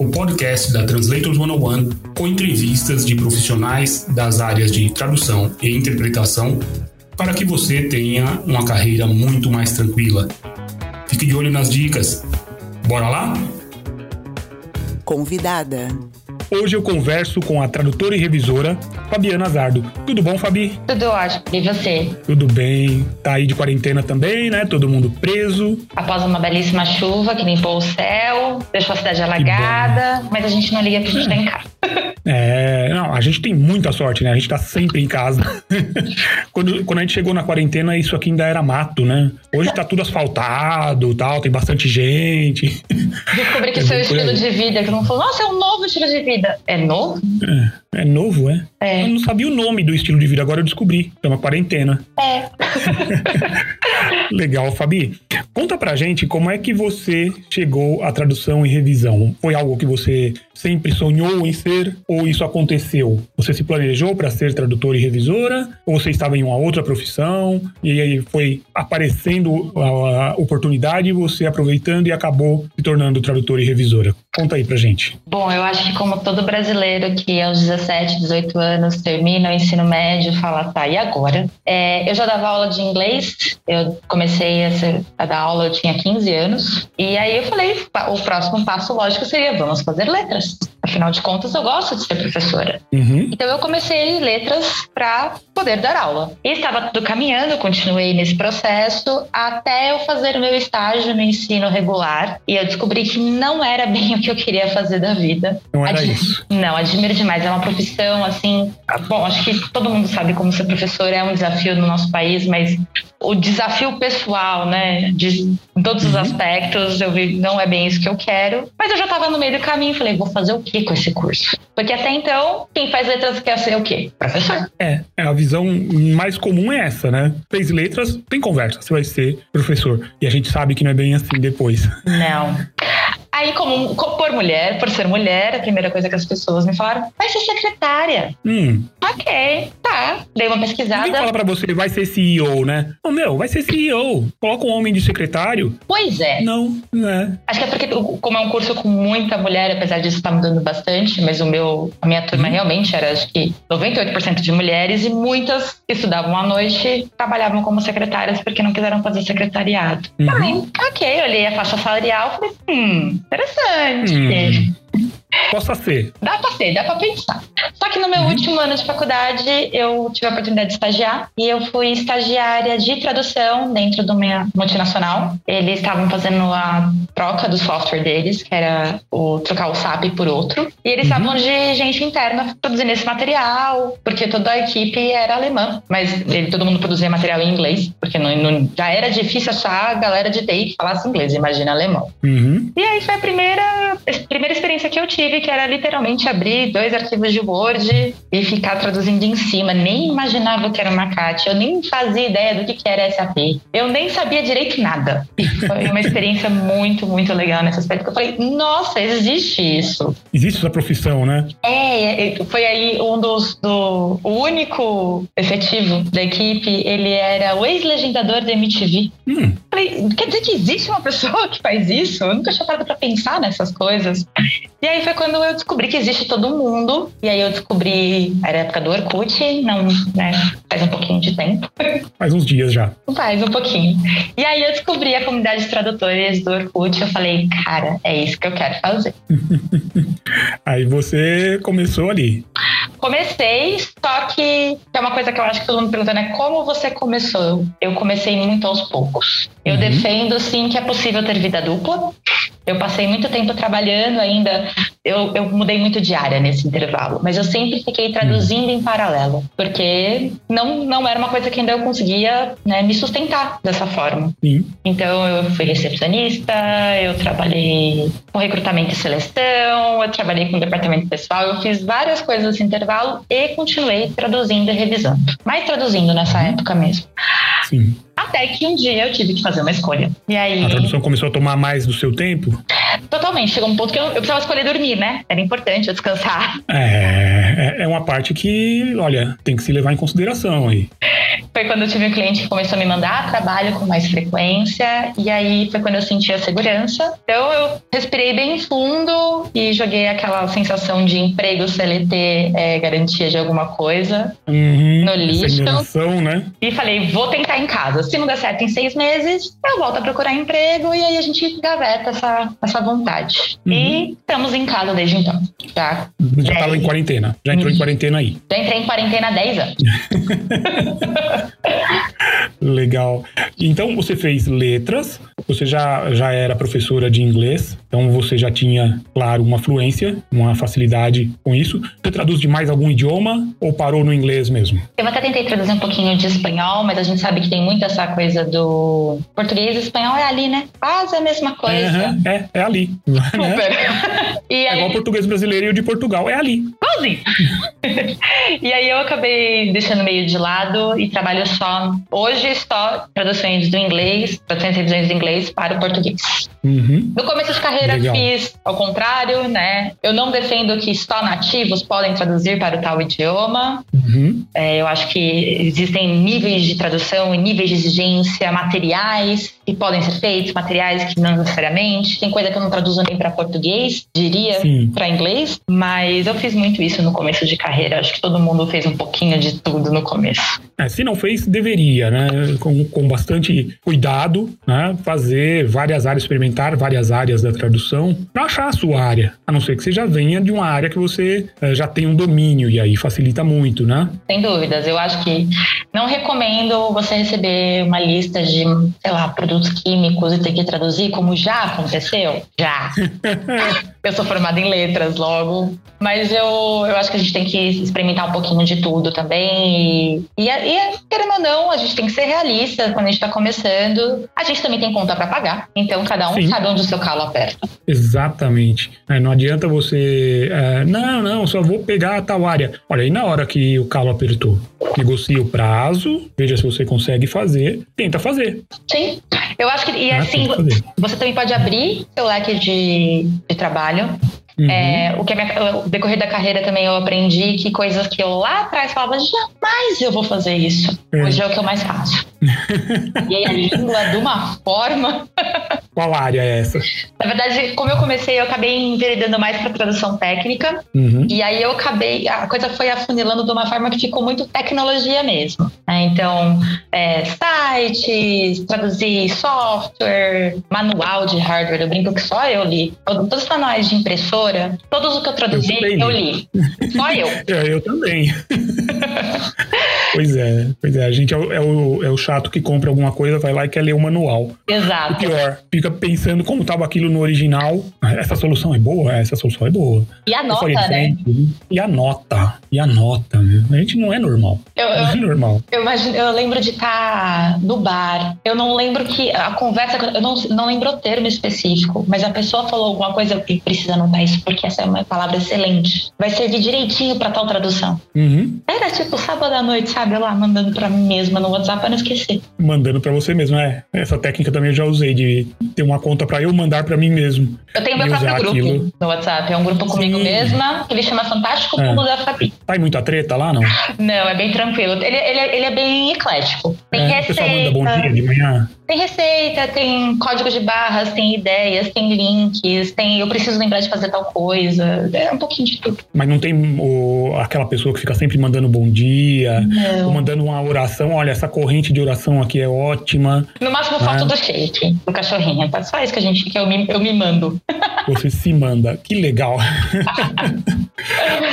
o podcast da Translators 101 com entrevistas de profissionais das áreas de tradução e interpretação para que você tenha uma carreira muito mais tranquila. Fique de olho nas dicas. Bora lá? Convidada. Hoje eu converso com a tradutora e revisora Fabiana Zardo. Tudo bom, Fabi? Tudo ótimo. E você? Tudo bem. Tá aí de quarentena também, né? Todo mundo preso. Após uma belíssima chuva que limpou o céu, deixou a cidade alagada, mas a gente não liga que a gente tá em casa. É, não, a gente tem muita sorte, né? A gente tá sempre em casa. quando, quando a gente chegou na quarentena, isso aqui ainda era mato, né? Hoje tá tudo asfaltado tal, tem bastante gente. Descobri que é seu estilo de vida, que não falou, nossa, é um novo estilo de vida. É novo? É, é novo, é? É. Eu não sabia o nome do estilo de vida, agora eu descobri. Chama quarentena. É. Legal, Fabi. Conta pra gente como é que você chegou à tradução e revisão. Foi algo que você sempre sonhou em ser ou isso aconteceu? Você se planejou para ser tradutora e revisora ou você estava em uma outra profissão e aí foi aparecendo a oportunidade você aproveitando e acabou se tornando tradutora e revisora? Conta aí pra gente. Bom, eu acho que como todo brasileiro que aos 17, 18 anos termina o ensino médio, fala, tá, e agora? É, eu já dava aula de inglês, eu comecei a, ser, a, dar aula, eu tinha 15 anos, e aí eu falei, o próximo passo lógico seria, vamos fazer letras. Afinal de contas, eu gosto de ser professora. Uhum. Então eu comecei letras para poder dar aula. E estava tudo caminhando, continuei nesse processo até eu fazer o meu estágio no ensino regular, e eu descobri que não era bem o que eu queria fazer da vida. Não era Ad... isso. Não, admiro demais. É uma profissão, assim. Bom, acho que todo mundo sabe como ser professor é um desafio no nosso país, mas o desafio pessoal, né, de em todos os uhum. aspectos, eu vi, não é bem isso que eu quero. Mas eu já estava no meio do caminho, falei, vou fazer o que com esse curso? Porque até então, quem faz letras quer ser o quê? Professor. É, é a visão mais comum é essa, né? Fez letras, tem conversa, você vai ser professor. E a gente sabe que não é bem assim depois. Não. Aí, como, por mulher, por ser mulher, a primeira coisa que as pessoas me falaram, vai ser secretária. Hum. Ok, tá. Dei uma pesquisada. Ninguém fala pra você, vai ser CEO, né? Não, meu, vai ser CEO. Coloca um homem de secretário. Pois é. Não, não é. Acho que é porque, como é um curso com muita mulher, apesar disso estar tá mudando bastante, mas o meu, a minha turma hum. realmente era, acho que, 98% de mulheres e muitas que estudavam à noite trabalhavam como secretárias porque não quiseram fazer secretariado. Uhum. ok, olhei a faixa salarial e falei, hum, interessante. Hum. Possa ser. Dá pra ser, dá pra pensar. Só que no meu uhum. último ano de faculdade, eu tive a oportunidade de estagiar e eu fui estagiária de tradução dentro de uma multinacional. Eles estavam fazendo a troca do software deles, que era o trocar o SAP por outro. E eles uhum. estavam de gente interna produzindo esse material, porque toda a equipe era alemã, mas ele, todo mundo produzia material em inglês, porque não, não, já era difícil achar a galera de TI que falasse inglês, imagina alemão. Uhum. E aí foi a primeira, a primeira experiência que eu tive, que era literalmente abrir dois arquivos de Word e ficar traduzindo em cima. Nem imaginava que era uma CAT, eu nem fazia ideia do que, que era SAP. Eu nem sabia direito nada. Foi uma experiência muito, muito legal nesse aspecto. Eu falei, nossa, existe isso. Existe essa profissão, né? É, é foi aí um dos. Do, o único efetivo da equipe, ele era o ex-legendador da MTV. Hum. Falei, quer dizer que existe uma pessoa que faz isso? Eu nunca tinha parado pra pensar nessas coisas. E aí foi quando eu descobri que existe todo mundo. E aí eu descobri, era a época do Orkut, não, né? Faz um pouquinho de tempo. Faz uns dias já. Faz um pouquinho. E aí eu descobri a comunidade de tradutores do Orkut. Eu falei, cara, é isso que eu quero fazer. aí você começou ali. Comecei, só que é uma coisa que eu acho que todo mundo perguntando é como você começou. Eu comecei muito aos poucos. Eu uhum. defendo sim que é possível ter vida dupla. Eu passei muito tempo trabalhando ainda eu, eu mudei muito de área nesse intervalo, mas eu sempre fiquei traduzindo uhum. em paralelo, porque não, não era uma coisa que ainda eu conseguia né, me sustentar dessa forma. Sim. Então eu fui recepcionista, eu trabalhei com recrutamento e seleção, eu trabalhei com departamento pessoal, eu fiz várias coisas nesse intervalo e continuei traduzindo e revisando. Mais traduzindo nessa uhum. época mesmo. Sim. Até que um dia eu tive que fazer uma escolha. E aí. A tradução começou a tomar mais do seu tempo? Totalmente. Chegou um ponto que eu, eu precisava escolher dormir, né? Era importante eu descansar. É, é, é uma parte que, olha, tem que se levar em consideração aí. Foi quando eu tive um cliente que começou a me mandar trabalho com mais frequência, e aí foi quando eu senti a segurança. Então eu respirei bem fundo e joguei aquela sensação de emprego CLT é, garantia de alguma coisa uhum, no lixo. né? E falei, vou tentar em casa. Se não der certo em seis meses, eu volto a procurar emprego e aí a gente gaveta essa, essa vontade. Uhum. E estamos em casa desde então. Já já estava em quarentena. Já entrou em quarentena aí. Já entrei em quarentena há 10 anos. Legal. Então você fez letras, você já, já era professora de inglês, então você já tinha, claro, uma fluência, uma facilidade com isso. Você traduz de mais algum idioma ou parou no inglês mesmo? Eu até tentei traduzir um pouquinho de espanhol, mas a gente sabe que tem muito essa coisa do português e espanhol é ali, né? Quase a mesma coisa. Uhum, é, é ali. Super. e aí... É igual o português brasileiro e o de Portugal, é ali. Igualzinho. e aí eu acabei deixando meio de lado e trabalho só. Hoje só traduções do inglês, traduções e revisões do inglês para o português. Uhum. No começo de carreira Legal. fiz ao contrário, né? Eu não defendo que só nativos podem traduzir para o tal idioma. Uhum. É, eu acho que existem níveis de tradução e níveis de exigência materiais que podem ser feitos, materiais que não necessariamente. Tem coisa que eu não traduzo nem para português, diria para inglês, mas eu fiz muito isso no começo de carreira. Acho que todo mundo fez um pouquinho de tudo no começo. É, se não fez, deveria, né? Com, com bastante cuidado, né? Fazer várias áreas, experimentar várias áreas da tradução para achar a sua área. A não ser que você já venha de uma área que você é, já tem um domínio e aí facilita muito, né? Sem dúvidas. Eu acho que não recomendo você receber uma lista de, sei lá, produtos químicos e ter que traduzir, como já aconteceu. Já. eu sou formada em letras logo, mas eu, eu acho que a gente tem que experimentar um pouquinho de tudo também. E, e, e querendo ou não, a gente tem que ser realista quando a gente está começando. A gente também tem conta para pagar, então cada um Sim. sabe onde o seu calo aperta. Exatamente. Não adianta você. É, não, não, só vou pegar a tal área. Olha, aí na hora que o calo apertou, negocia o prazo, veja se você consegue fazer, tenta fazer. Sim. Eu acho que, e ah, assim, você também pode abrir seu leque de, de trabalho trabalho. Uhum. É, o que minha, o decorrer da carreira também eu aprendi que coisas que eu lá atrás falava, jamais eu vou fazer isso. É. Hoje é o que eu mais faço. e aí a língua de uma forma. Qual área é essa? Na verdade, como eu comecei, eu acabei enveredando mais para tradução técnica. Uhum. E aí eu acabei, a coisa foi afunilando de uma forma que ficou muito tecnologia mesmo. Né? Então, é, sites, traduzir software, manual de hardware. Eu brinco que só eu li. Todos os manuais de impressora todos os que eu traduzi, eu, eu li. Só eu. é, eu também. pois é, pois é. A gente é o, é, o, é o chato que compra alguma coisa, vai lá e quer ler o manual. Exato. O pior, fica pensando como estava aquilo no original. Essa solução é boa? Essa solução é boa. E anota, né? E anota. E anota. Né? A gente não é normal. Eu, não é normal. Eu, imagino, eu lembro de estar tá no bar. Eu não lembro que a conversa, eu não, não lembro o termo específico, mas a pessoa falou alguma coisa e precisa anotar isso porque essa é uma palavra excelente. Vai servir direitinho para tal tradução. Uhum. Era tipo sábado à noite, sabe? Eu lá mandando para mim mesma no WhatsApp para não esquecer. Mandando para você mesmo, é. Essa técnica também eu já usei de ter uma conta para eu mandar para mim mesmo. Eu tenho meu próprio grupo aquilo. no WhatsApp. É um grupo comigo Sim. mesma, que ele chama Fantástico é. Mundo da Fabi. Tá em muita treta lá, não? Não, é bem tranquilo. Ele, ele, ele é bem eclético. Tem é, receita. O pessoal manda bom dia de manhã. Tem receita, tem código de barras, tem ideias, tem links, tem eu preciso lembrar de fazer tal coisa. É um pouquinho de tudo. Mas não tem o, aquela pessoa que fica sempre mandando bom dia, não. ou mandando uma oração. Olha, essa corrente de oração aqui é ótima. No máximo, foto né? do shake, do cachorrinho. Tá só isso que a gente que eu me, eu me mando. você se manda. Que legal.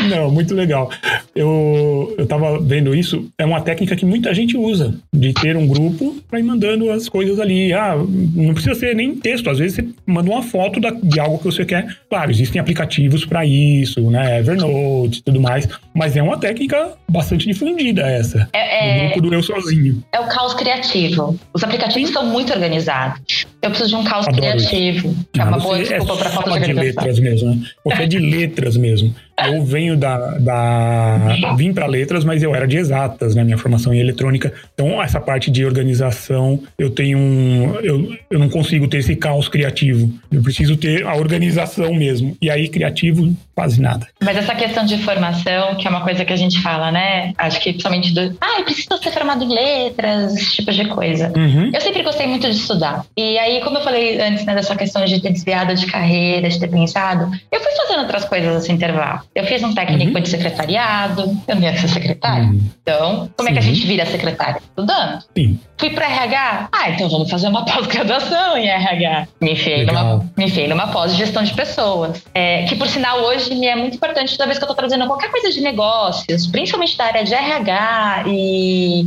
Não, muito legal. Eu, eu tava vendo isso, é uma técnica que muita gente usa, de ter um grupo para ir mandando as coisas ali. Ah, não precisa ser nem texto, às vezes você manda uma foto da, de algo que você quer. Claro, existem aplicativos para isso, né? Evernote e tudo mais, mas é uma técnica bastante difundida essa. É, é, o grupo do eu sozinho. É o caos criativo. Os aplicativos Sim. são muito organizados. Eu preciso de um caos Adoro criativo. Isso. É uma boa desculpa é para falta de organização. de letras mesmo, né? Você é de letras mesmo. Eu venho da. da vim para letras, mas eu era de exatas, né? Minha formação em eletrônica. Então, essa parte de organização, eu tenho um. Eu, eu não consigo ter esse caos criativo. Eu preciso ter a organização mesmo. E aí, criativo, quase nada. Mas essa questão de formação, que é uma coisa que a gente fala, né? Acho que principalmente do. Ah, eu preciso ser formado em letras, esse tipo de coisa. Uhum. Eu sempre gostei muito de estudar. E aí, como eu falei antes, né, dessa questão de ter desviado de carreira, de ter pensado, eu fui fazendo outras coisas nesse intervalo. Eu fiz um técnico uhum. de secretariado, eu não ia ser secretária. Uhum. Então, como Sim. é que a gente vira secretária? Estudando. Sim. Fui para RH? Ah, então vamos fazer uma pós-graduação em RH. Me enfiei, numa, me enfiei numa pós-gestão de pessoas. É, que, por sinal, hoje me é muito importante toda vez que eu estou trazendo qualquer coisa de negócios, principalmente da área de RH e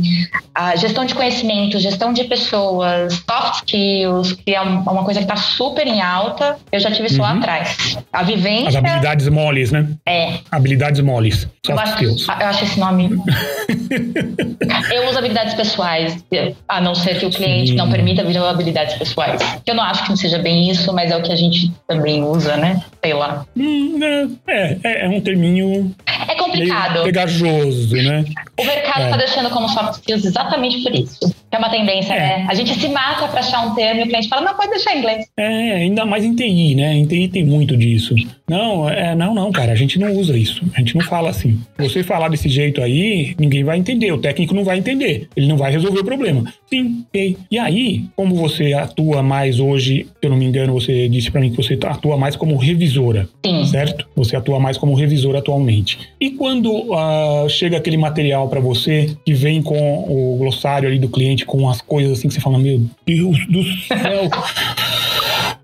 a gestão de conhecimento, gestão de pessoas, soft skills, que é uma coisa que está super em alta. Eu já tive isso uhum. lá atrás. A vivência. As habilidades moles, né? É. Habilidades moles. Eu acho, skills. Eu acho esse nome. eu uso habilidades pessoais a não ser que o cliente Sim. não permita vir habilidades pessoais. Eu não acho que não seja bem isso, mas é o que a gente também usa, né? Sei lá. Hum, é, é, é, um terminho. É complicado. pegajoso, né? O mercado está é. deixando como soft skills exatamente por isso. É uma tendência, é. né? A gente se mata para achar um termo e o cliente fala, não, pode deixar em inglês. É, ainda mais em TI, né? Em TI tem muito disso. Não, é, não, não, cara, a gente não usa isso. A gente não fala assim. Você falar desse jeito aí, ninguém vai entender. O técnico não vai entender. Ele não vai resolver o problema. Sim, ok. E aí, como você atua mais hoje, se eu não me engano, você disse para mim que você atua mais como revisora, Sim. certo? Você atua mais como revisora atualmente. E quando uh, chega aquele material para você que vem com o glossário ali do cliente, com as coisas assim que você fala, meu Deus do céu.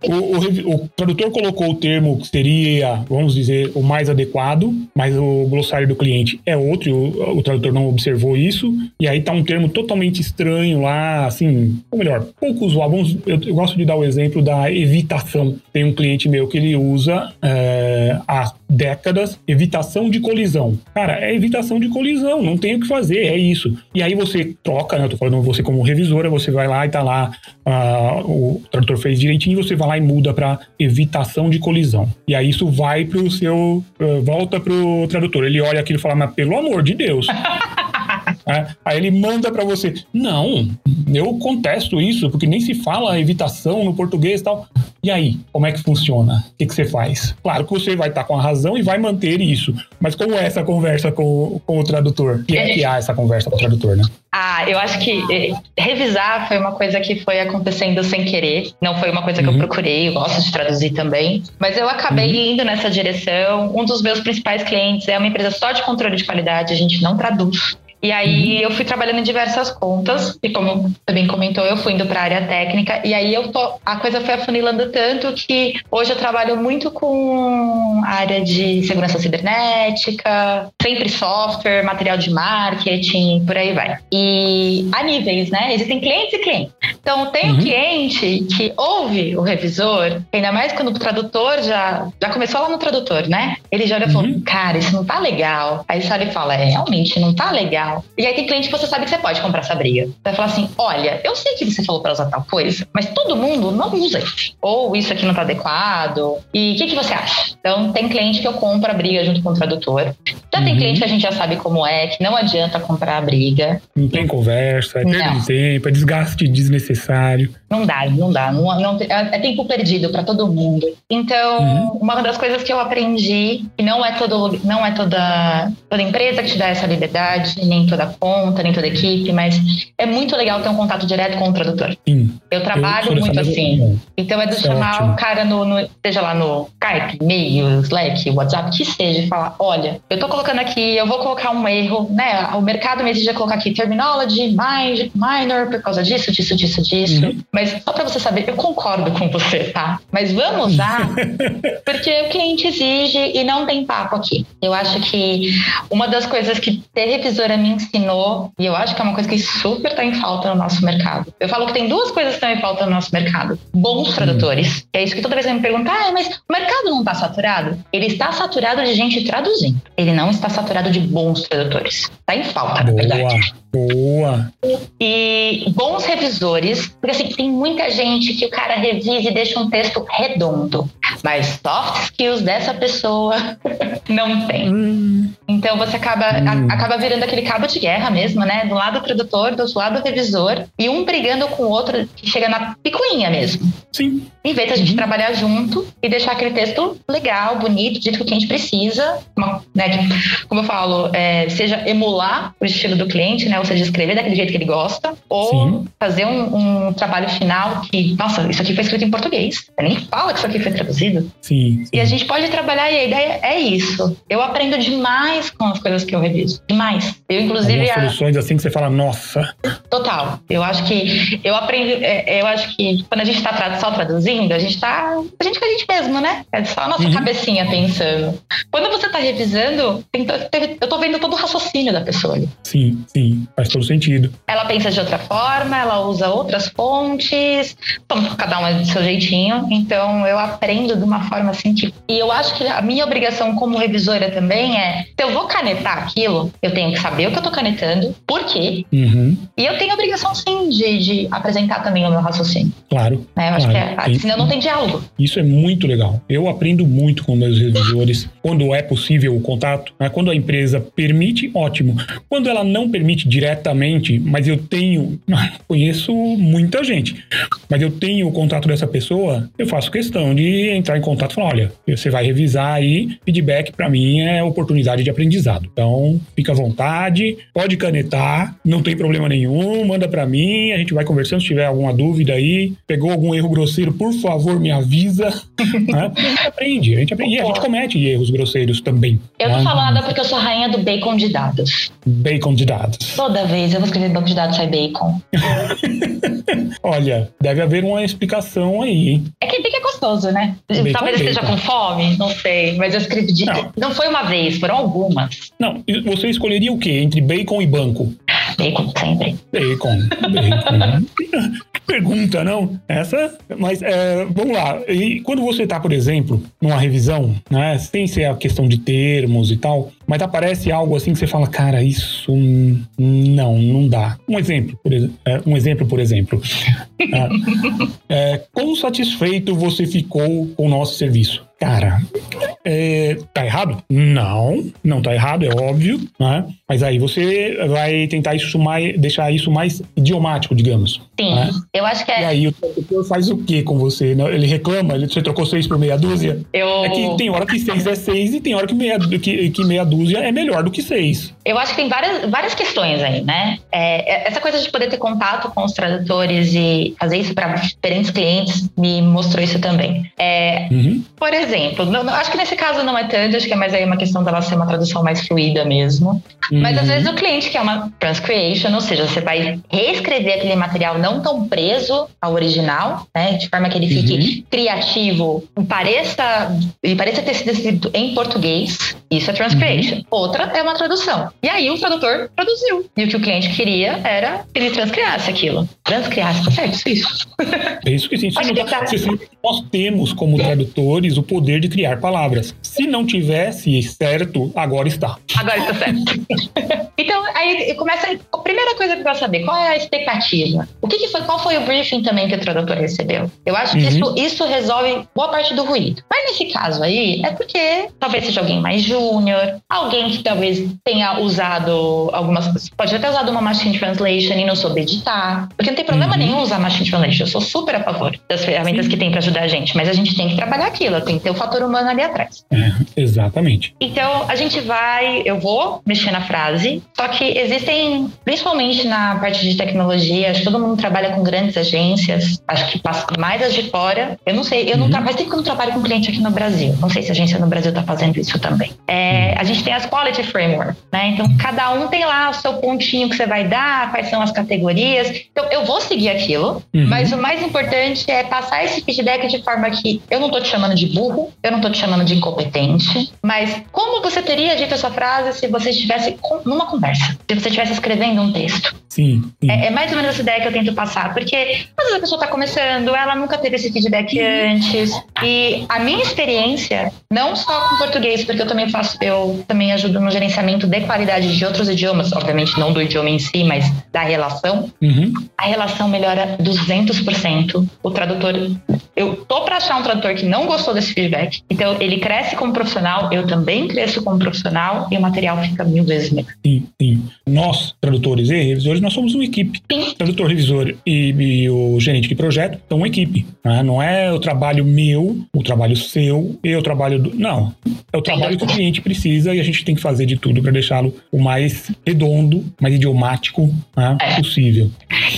O, o, o, tradutor colocou o termo que seria, vamos dizer, o mais adequado, mas o glossário do cliente é outro, o, o tradutor não observou isso, e aí tá um termo totalmente estranho lá, assim, ou melhor, pouco usual. Vamos, eu, eu gosto de dar o exemplo da evitação. Tem um cliente meu que ele usa é, há décadas evitação de colisão. Cara, é evitação de colisão, não tem o que fazer, é isso. E aí você troca, né? Eu tô falando você como revisora, você vai lá e tá lá, uh, o tradutor fez direitinho, você vai lá e muda para evitação de colisão. E aí isso vai pro seu. Uh, volta pro tradutor. Ele olha aquilo e fala, mas pelo amor de Deus. É, aí ele manda para você. Não, eu contesto isso, porque nem se fala evitação no português e tal. E aí, como é que funciona? O que, que você faz? Claro que você vai estar tá com a razão e vai manter isso. Mas como é essa conversa com, com o tradutor? Que é que há essa conversa com o tradutor, né? Ah, eu acho que eh, revisar foi uma coisa que foi acontecendo sem querer. Não foi uma coisa que uhum. eu procurei, eu gosto de traduzir também. Mas eu acabei uhum. indo nessa direção. Um dos meus principais clientes é uma empresa só de controle de qualidade, a gente não traduz. E aí uhum. eu fui trabalhando em diversas contas, e como você bem comentou, eu fui indo para a área técnica, e aí eu tô, a coisa foi afunilando tanto que hoje eu trabalho muito com a área de segurança cibernética, sempre software, material de marketing, por aí vai. E a níveis, né? Existem clientes e clientes. Então tem uhum. um cliente que ouve o revisor, ainda mais quando o tradutor já, já começou lá no tradutor, né? Ele já olha e falou, uhum. cara, isso não tá legal. Aí só ele fala, é, realmente não tá legal legal. E aí tem cliente que você sabe que você pode comprar essa briga. Vai falar assim: olha, eu sei que você falou para usar tal coisa, mas todo mundo não usa isso. Ou isso aqui não tá adequado. E o que, que você acha? Então, tem cliente que eu compro a briga junto com o tradutor. Já uhum. tem cliente que a gente já sabe como é, que não adianta comprar a briga. Não tem conversa, é perda de tempo, é desgaste desnecessário. Não dá, não dá. Não, não, é tempo perdido para todo mundo. Então, uhum. uma das coisas que eu aprendi, que não é, todo, não é toda, toda empresa que te dá essa liberdade, nem toda conta, nem toda equipe, mas é muito legal ter um contato direto com o tradutor. Sim. Eu trabalho eu muito assim. Então é do chamar ótimo. o cara no, no, seja lá no Skype, e-mail, Slack, WhatsApp, que seja, e falar: olha, eu tô colocando aqui, eu vou colocar um erro, né? O mercado me exige colocar aqui terminology, minor, por causa disso, disso, disso, disso. Uhum. Mas só para você saber, eu concordo com você, tá? Mas vamos usar, porque o cliente exige e não tem papo aqui. Eu acho que uma das coisas que ter revisora me ensinou, e eu acho que é uma coisa que super está em falta no nosso mercado. Eu falo que tem duas coisas que estão em falta no nosso mercado: bons tradutores. É isso que toda vez que me perguntam, ah, mas o mercado não está saturado? Ele está saturado de gente traduzindo. Ele não está saturado de bons tradutores. Está em falta, na verdade. Boa. E bons revisores, porque assim, tem muita gente que o cara revisa e deixa um texto redondo, mas soft skills dessa pessoa não tem. Hum. Então você acaba, hum. a, acaba virando aquele cabo de guerra mesmo, né? Do lado do tradutor, do lado do revisor, e um brigando com o outro que chega na picuinha mesmo. Sim. Em vez da gente uhum. trabalhar junto e deixar aquele texto legal, bonito, dito que a gente precisa, né? Como eu falo, é, seja emular o estilo do cliente, né? Ou seja, escrever daquele jeito que ele gosta, ou Sim. fazer um, um, trabalho final que, nossa, isso aqui foi escrito em português. Você nem fala que isso aqui foi traduzido. Sim, sim. E a gente pode trabalhar e a ideia é isso. Eu aprendo demais com as coisas que eu reviso. Demais. Eu, inclusive. Algumas soluções assim que você fala, nossa. Total. Eu acho que eu aprendo. É, eu acho que quando a gente está só traduzindo, a gente está. A gente com a gente mesmo, né? É só a nossa uhum. cabecinha pensando. Quando você está revisando, eu tô vendo todo o raciocínio da pessoa ali. Sim, sim. Faz todo sentido. Ela pensa de outra forma, ela usa outras fontes, cada uma do seu jeitinho. Então eu aprendo de uma forma assim que. E eu acho que a minha obrigação como revisora também é: se eu vou canetar aquilo, eu tenho que saber o que eu tô canetando, por quê. Uhum. E eu tenho a obrigação sim de, de apresentar também o meu raciocínio. Claro. Né? Eu acho claro. que é, senão não tem diálogo. Isso é muito legal. Eu aprendo muito com meus revisores quando é possível o contato. Né? Quando a empresa permite, ótimo. Quando ela não permite diretamente, mas eu tenho, conheço muita gente, mas eu tenho o contato dessa pessoa, eu faço questão de entrar em contato e falar: olha, você vai revisar aí, feedback para mim é oportunidade de aprendizado. Então, fica à vontade, pode canetar, não tem problema nenhum, manda para mim, a gente vai conversando. Se tiver alguma dúvida aí, pegou algum erro grosseiro, por favor, me avisa. né? A gente aprende, a gente aprende. E a gente comete erros grosseiros também. Eu não né? falo nada porque eu sou rainha do bacon de dados. Bacon de dados. Toda vez eu vou escrever banco de dados sai bacon. Olha, deve haver uma explicação aí, hein? É que bacon é gostoso, né? Bacon Talvez esteja com fome, não sei, mas eu escrevi de. Não. não foi uma vez, foram algumas. Não, você escolheria o quê? Entre bacon e banco? Bacon, sempre. Bacon. Bacon. Pergunta, não? Essa, mas é, vamos lá. E quando você está, por exemplo, numa revisão, né, sem ser a questão de termos e tal, mas aparece algo assim que você fala, cara, isso não, não dá. Um exemplo, por, é, um exemplo, por exemplo. é, quão satisfeito você ficou com o nosso serviço? Cara, é, tá errado? Não, não tá errado, é óbvio, né? Mas aí você vai tentar isso mais, deixar isso mais idiomático, digamos. Sim, né? eu acho que é. E aí o tradutor faz o que com você? Ele reclama? Ele, você trocou seis por meia dúzia? Eu... É que tem hora que seis é seis e tem hora que meia, que, que meia dúzia é melhor do que seis. Eu acho que tem várias, várias questões aí, né? É, é essa coisa de poder ter contato com os tradutores e fazer isso para diferentes clientes me mostrou isso também. É, uhum. Por exemplo, não, acho que nesse caso não é tanto, acho que é mais aí uma questão dela ser uma tradução mais fluida mesmo. Uhum. Mas às vezes o cliente quer uma transcreation, ou seja, você vai reescrever aquele material não tão preso ao original, né? De forma que ele fique uhum. criativo e pareça, e pareça ter sido escrito em português. Isso é transcreation. Outra é uma tradução. E aí o tradutor traduziu. E o que o cliente queria era que ele transcriasse aquilo. Transcriasse, tá certo? Isso. isso. É isso que sim. Se não, tá. nós temos como tradutores o poder de criar palavras. Se não tivesse certo, agora está. Agora está certo. então, aí começa. A primeira coisa que eu quero saber, qual é a expectativa? O que, que, foi, qual foi o briefing também que o tradutor recebeu? Eu acho que uhum. isso, isso resolve boa parte do ruído. Mas nesse caso aí, é porque talvez seja alguém mais júnior, alguém que talvez tenha usado algumas pode até usado uma machine translation e não soube editar, porque não tem problema uhum. nenhum usar machine translation. Eu sou super a favor das ferramentas Sim. que tem para ajudar a gente, mas a gente tem que trabalhar aquilo, tem que ter o fator humano ali atrás. É, exatamente. Então, a gente vai, eu vou mexer na frase, só que existem, principalmente na parte de tecnologia, acho que todo mundo trabalha com grandes agências, acho que mais as de fora. Eu não sei, eu não uhum. faz tempo que eu não trabalho com cliente aqui no Brasil. Não sei se a agência no Brasil está fazendo isso também. É, a gente tem as Quality Framework, né? Então, cada um tem lá o seu pontinho que você vai dar, quais são as categorias. Então, eu vou seguir aquilo, uhum. mas o mais importante é passar esse feedback de forma que eu não tô te chamando de burro, eu não tô te chamando de incompetente, mas como você teria dito essa frase se você estivesse numa conversa, se você estivesse escrevendo um texto? Sim. sim. É, é, mais ou menos essa ideia que eu tento passar, porque às vezes a pessoa tá começando, ela nunca teve esse feedback uhum. antes, e a minha experiência, não só com português, porque eu também faço, eu também ajudo no gerenciamento de qualidade de outros idiomas, obviamente não do idioma em si, mas da relação, uhum. a relação melhora 200%. O tradutor, eu tô para achar um tradutor que não gostou desse feedback, então ele cresce como profissional, eu também cresço como profissional e o material fica mil vezes melhor. Sim, sim. Nós, tradutores e revisores, nós somos uma equipe. Sim. Tradutor, revisor e, e, o gerente de projeto são uma equipe. Né? Não é o trabalho meu, o trabalho seu e o trabalho do. Não. É o trabalho que o cliente precisa e a gente tem que fazer de tudo para deixá-lo o mais redondo, mais idiomático né, é. possível.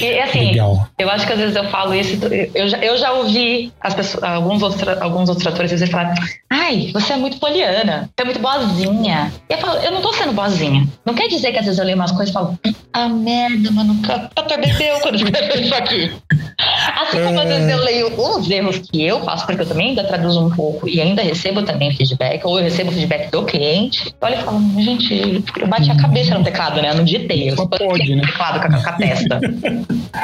E assim, Legal. eu acho que às vezes eu falo isso, eu já, eu já ouvi as pessoas, alguns, outros, alguns outros tratores dizer falar: ai, você é muito poliana, você é muito boazinha. E eu falo, eu não tô sendo boazinha. Não quer dizer que às vezes eu leio umas coisas e falo, ah, merda, mano, bebeu quando escreveu isso aqui. Assim como às vezes eu leio os erros que eu faço, porque eu também ainda traduzo um pouco e ainda recebo também feedback, ou eu recebo feedback do cliente. Olha e falo, gente, eu bati a cabeça no teclado, né? Eu não digitei, eu só pode, né? teclado com a, com a testa.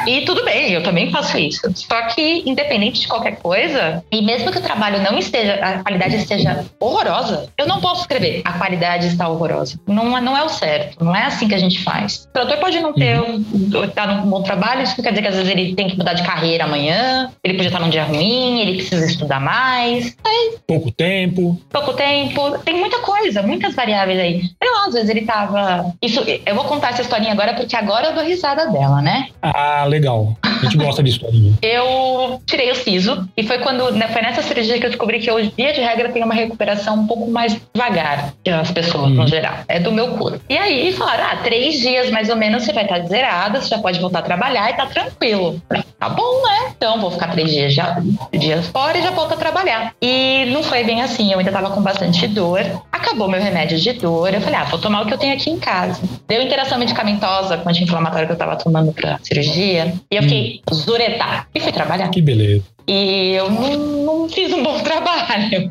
e tudo bem, eu também faço isso. Só que, independente de qualquer coisa, e mesmo que o trabalho não esteja, a qualidade esteja horrorosa, eu não posso escrever a qualidade está horrorosa. Não, não é o certo, não é assim que a gente faz. O tradutor pode não ter, uhum. um, tá num bom trabalho, isso não quer dizer que às vezes ele tem que mudar de carreira amanhã, ele podia estar num dia ruim, ele precisa estudar mais. É. Pouco tempo. Pouco tempo. Tem muita coisa, muitas variáveis aí. Sei lá, às vezes ele tava. Isso, eu vou contar essa historinha agora porque agora eu dou risada dela, né? Ah, legal. A gente gosta de historinha. eu tirei o siso e foi quando né, foi nessa cirurgia que eu descobri que hoje, via de regra, tem uma recuperação um pouco mais devagar que as pessoas, no uhum. geral. É do meu corpo. E aí falaram: ah, três dias mais ou menos você vai estar zerada, você já pode voltar a trabalhar e tá tranquilo. Tá bom, né? Então vou ficar três dias, já, dias fora e já volto a trabalhar. E não foi bem assim, eu ainda tava com bastante dor. Acabou meu remédio de dor. Eu falei, ah, vou tomar o que eu tenho aqui em casa. Deu interação medicamentosa com anti-inflamatório que eu tava tomando pra cirurgia. E eu fiquei hum. zuretar. E fui trabalhar. Que beleza. E eu não, não fiz um bom trabalho.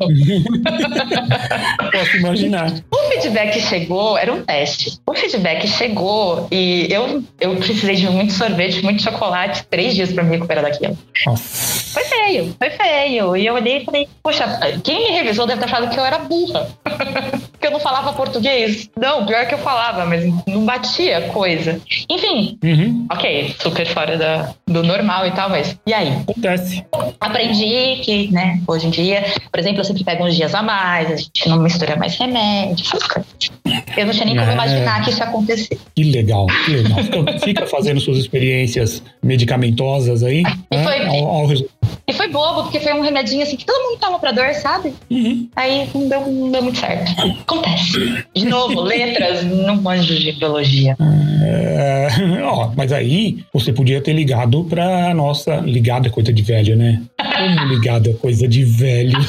Posso imaginar. O feedback chegou, era um teste. O feedback chegou e eu, eu precisei de muito sorvete, muito chocolate, três dias para me recuperar daquilo. Nossa. Foi feio, foi feio. E eu olhei e falei, poxa, quem me revisou deve ter achado que eu era burra. Porque eu não falava português. Não, pior que eu falava, mas não batia coisa. Enfim, uhum. ok, super fora da, do normal e tal, mas e aí? Acontece aprendi que, né, hoje em dia, por exemplo, eu sempre pego uns dias a mais, a gente não mistura mais remédio. Eu não tinha nem como é. imaginar que isso ia acontecer. Que legal, que legal. Fica, fica fazendo suas experiências medicamentosas aí. E, né, foi, ao, ao e foi bobo, porque foi um remedinho assim que todo mundo toma pra dor, sabe? Uhum. Aí não deu, não deu muito certo. Acontece. De novo, letras, não manjo de biologia. É, ó, mas aí você podia ter ligado pra nossa. Ligado é coisa de velho, né? Como ligado é coisa de velho.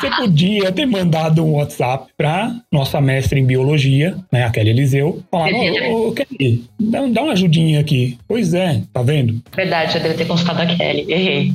Você podia ter mandado um WhatsApp pra nossa mestra em biologia, né, a Kelly Eliseu, falar, ô, ô, Kelly, dá, dá uma ajudinha aqui. Pois é, tá vendo? Verdade, eu devo ter consultado a Kelly, errei.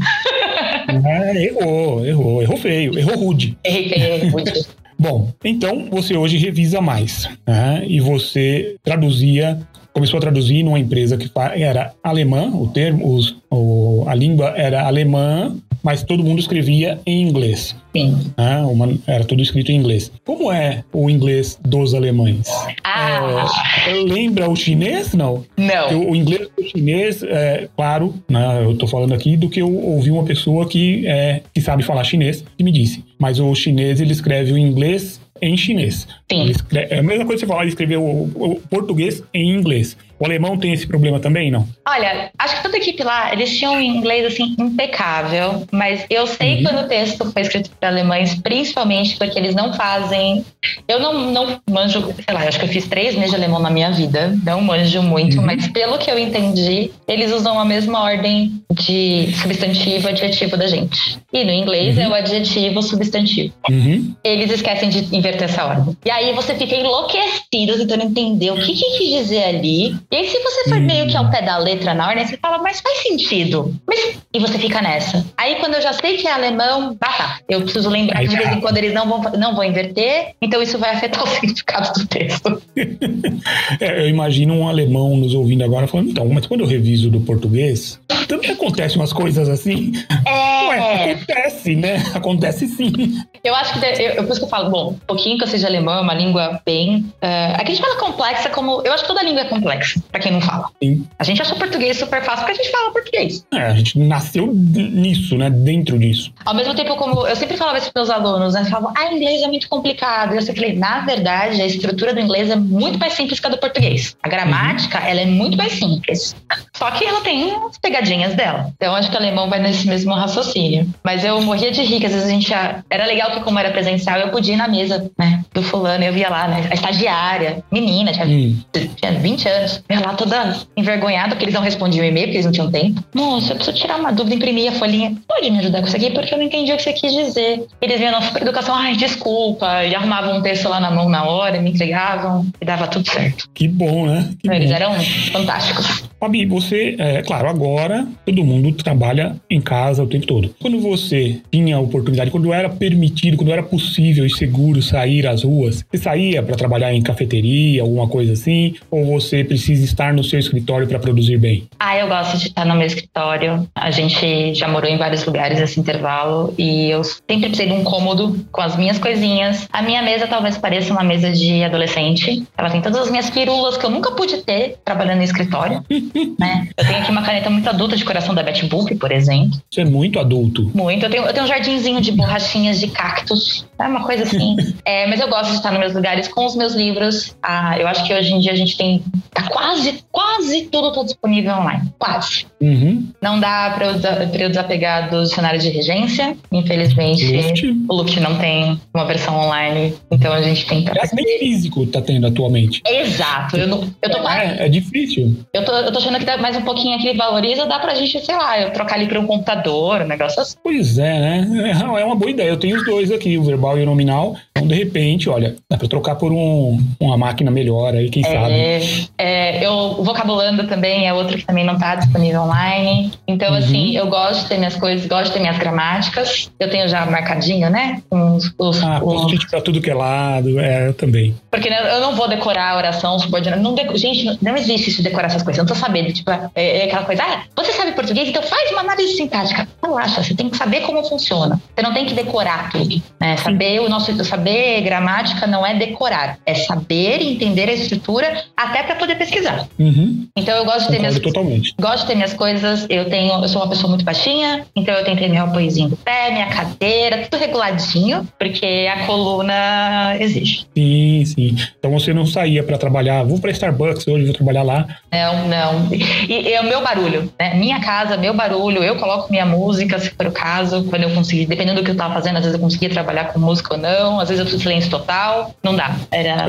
É, errou, errou, errou feio, errou rude. Errei feio, errei rude. Bom, então você hoje revisa mais, né? E você traduzia começou a traduzir numa empresa que era alemã, o termo, os, o, a língua era alemã, mas todo mundo escrevia em inglês. Sim. Né? Uma, era tudo escrito em inglês. Como é o inglês dos alemães? Ah. É, lembra o chinês? Não. Não. O, o inglês do chinês, é, claro, né, eu estou falando aqui do que eu ouvi uma pessoa que, é, que sabe falar chinês que me disse. Mas o chinês, ele escreve o inglês em chinês. Sim. É a mesma coisa que você falar, ele escreveu o, o, português em inglês. O alemão tem esse problema também, não? Olha, acho que toda a equipe lá, eles tinham um inglês assim impecável, mas eu sei uhum. quando o texto foi escrito para alemães, principalmente porque eles não fazem. Eu não, não manjo, sei lá, acho que eu fiz três meses de alemão na minha vida, não manjo muito, uhum. mas pelo que eu entendi, eles usam a mesma ordem de substantivo e adjetivo da gente. E no inglês uhum. é o adjetivo substantivo. Uhum. Eles esquecem de inverter essa ordem. E aí você fica enlouquecido tentando entender o que, que quis dizer ali. E aí, se você for meio que ao pé da letra na ordem, você fala, mas faz sentido. Mas... E você fica nessa. Aí, quando eu já sei que é alemão, bah, tá. Eu preciso lembrar que de vez em quando eles não vão, não vão inverter, então isso vai afetar o significado do texto. é, eu imagino um alemão nos ouvindo agora falando, então, mas quando eu reviso do português, também acontece umas coisas assim. É. Ué, acontece, né? Acontece sim. Eu acho que, eu, por isso que eu falo, bom, um pouquinho que eu seja alemão, é uma língua bem. Uh, aqui a gente fala complexa como. Eu acho que toda língua é complexa, pra quem não fala. Sim. A gente acha português super fácil porque a gente fala português. É, a gente nasceu nisso, né? Dentro disso. Ao mesmo tempo, como eu sempre falava isso pros meus alunos, né? Falavam, ah, inglês é muito complicado. E eu sempre falei, na verdade, a estrutura do inglês é muito mais simples que a do português. A gramática, uhum. ela é muito mais simples. Só que ela tem umas pegadinhas dela. Então, acho que o alemão vai nesse mesmo raciocínio. Mas eu morria de rir, que às vezes a gente. Já... Era legal que, como era presencial, eu podia ir na mesa, né? Do fulano, eu via lá, né? A estagiária, menina, tinha, hum. tinha 20 anos. Eu lá toda envergonhada, porque eles não respondiam o e-mail, porque eles não tinham tempo. Moça, eu preciso tirar uma dúvida, imprimir a folhinha. Pode me ajudar com isso aqui? Porque eu não entendi o que você quis dizer. Eles vinham na educação, ai, desculpa, e arrumavam um texto lá na mão na hora, me entregavam, e dava tudo certo. Que bom, né? Que eles bom. eram fantásticos. Fabi, você, é claro, agora todo mundo trabalha em casa o tempo todo. Quando você tinha a oportunidade, quando era permitido, quando era possível e seguro sair às ruas, você saía para trabalhar em cafeteria, alguma coisa assim? Ou você precisa estar no seu escritório para produzir bem? Ah, eu gosto de estar no meu escritório. A gente já morou em vários lugares esse intervalo e eu sempre precisei de um cômodo com as minhas coisinhas. A minha mesa talvez pareça uma mesa de adolescente. Ela tem todas as minhas pirulas que eu nunca pude ter trabalhando em escritório. né? Eu tenho aqui uma caneta muito adulta de coração da Betty Boop, por exemplo. Você é muito adulto. Muito. Eu tenho, eu tenho um jardinzinho de borrachinhas de cactos. É uma coisa assim. é, mas eu gosto de estar nos meus lugares com os meus livros. Ah, eu acho que hoje em dia a gente tem. Tá quase, quase tudo tá disponível online. Quase. Uhum. Não dá para eu, desapegar do dicionário de regência. Infelizmente, Luft. o Luft não tem uma versão online. Então a gente tem que. É nem físico tá tendo atualmente. Exato. Eu, não, eu tô é, é difícil. Eu tô, eu tô achando que dá mais um pouquinho aqui valoriza, dá pra gente, sei lá, eu trocar ali pra um computador, um negócio assim. Pois é, né? É, é uma boa ideia. Eu tenho os dois aqui, o verbal e o nominal. Então, de repente, olha, dá pra trocar por um, uma máquina melhor aí, quem é, sabe. É, eu, o Vocabulando também é outro que também não tá disponível online. Então, uhum. assim, eu gosto de ter minhas coisas, gosto de ter minhas gramáticas. Eu tenho já marcadinho, né? Com os, os, ah, post-it pra tudo que é lado. É, eu também. Porque eu não vou decorar a oração subordinada. Não. Gente, não existe isso de decorar essas coisas. Eu não tô sabendo. Tipo, é, é aquela coisa, ah, você sabe português, então faz uma análise sintática. Relaxa, você tem que saber como funciona. Você não tem que decorar tudo. Né? Saber o nosso saber gramática não é decorar, é saber entender a estrutura até para poder pesquisar. Uhum. Então eu gosto de ter minhas totalmente. gosto de ter minhas coisas. Eu tenho, eu sou uma pessoa muito baixinha, então eu tenho que ter meu apoiozinho do pé, minha cadeira, tudo reguladinho, porque a coluna exige. Sim, sim. Então você não saía para trabalhar, vou para Starbucks hoje, vou trabalhar lá. Não, não. E, e o meu barulho, né? Minha casa, meu barulho, eu coloco minha música, se for o caso, quando eu conseguir, dependendo do que eu tava fazendo, às vezes eu conseguia trabalhar com música ou não, às vezes eu preciso silêncio total, não dá. Era...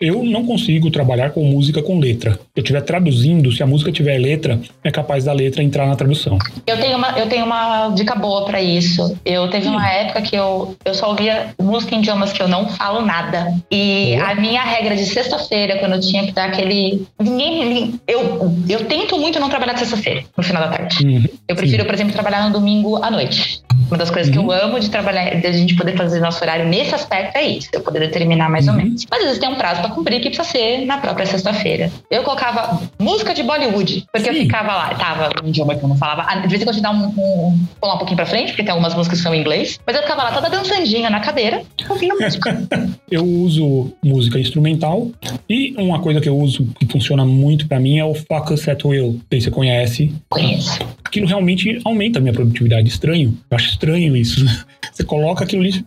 Eu não consigo trabalhar com música com letra. Se eu estiver traduzindo, se a música tiver letra, é capaz da letra entrar na tradução. Eu tenho uma, eu tenho uma dica boa para isso. Eu teve uma época que eu, eu só ouvia música em idiomas que eu não falo nada. E a minha regra de sexta-feira, quando eu tinha que dar aquele. Ninguém. Eu, eu tento muito não trabalhar de sexta-feira, no final da tarde. Uhum. Eu prefiro, Sim. por exemplo, trabalhar no domingo à noite. Uma das coisas uhum. que eu uhum. amo de trabalhar, de a gente poder fazer nosso horário nesse aspecto é isso, eu poder determinar mais uhum. ou menos. Mas às vezes tem um prazo para cumprir que precisa ser na própria sexta-feira. Eu colocava música de Bollywood, porque Sim. eu ficava lá, tava um idioma que eu não falava. Ah, de vez em quando eu te dá um, um, pular um pouquinho pra frente, porque tem algumas músicas que são em inglês, mas eu ficava lá toda dançandinha na cadeira, ouvindo música. eu uso música instrumental e uma coisa que eu uso que funciona muito para mim é o Focus at Will. Se você conhece. Conheço. Aquilo realmente aumenta a minha produtividade. Estranho. Eu acho estranho isso. Você coloca aquilo ali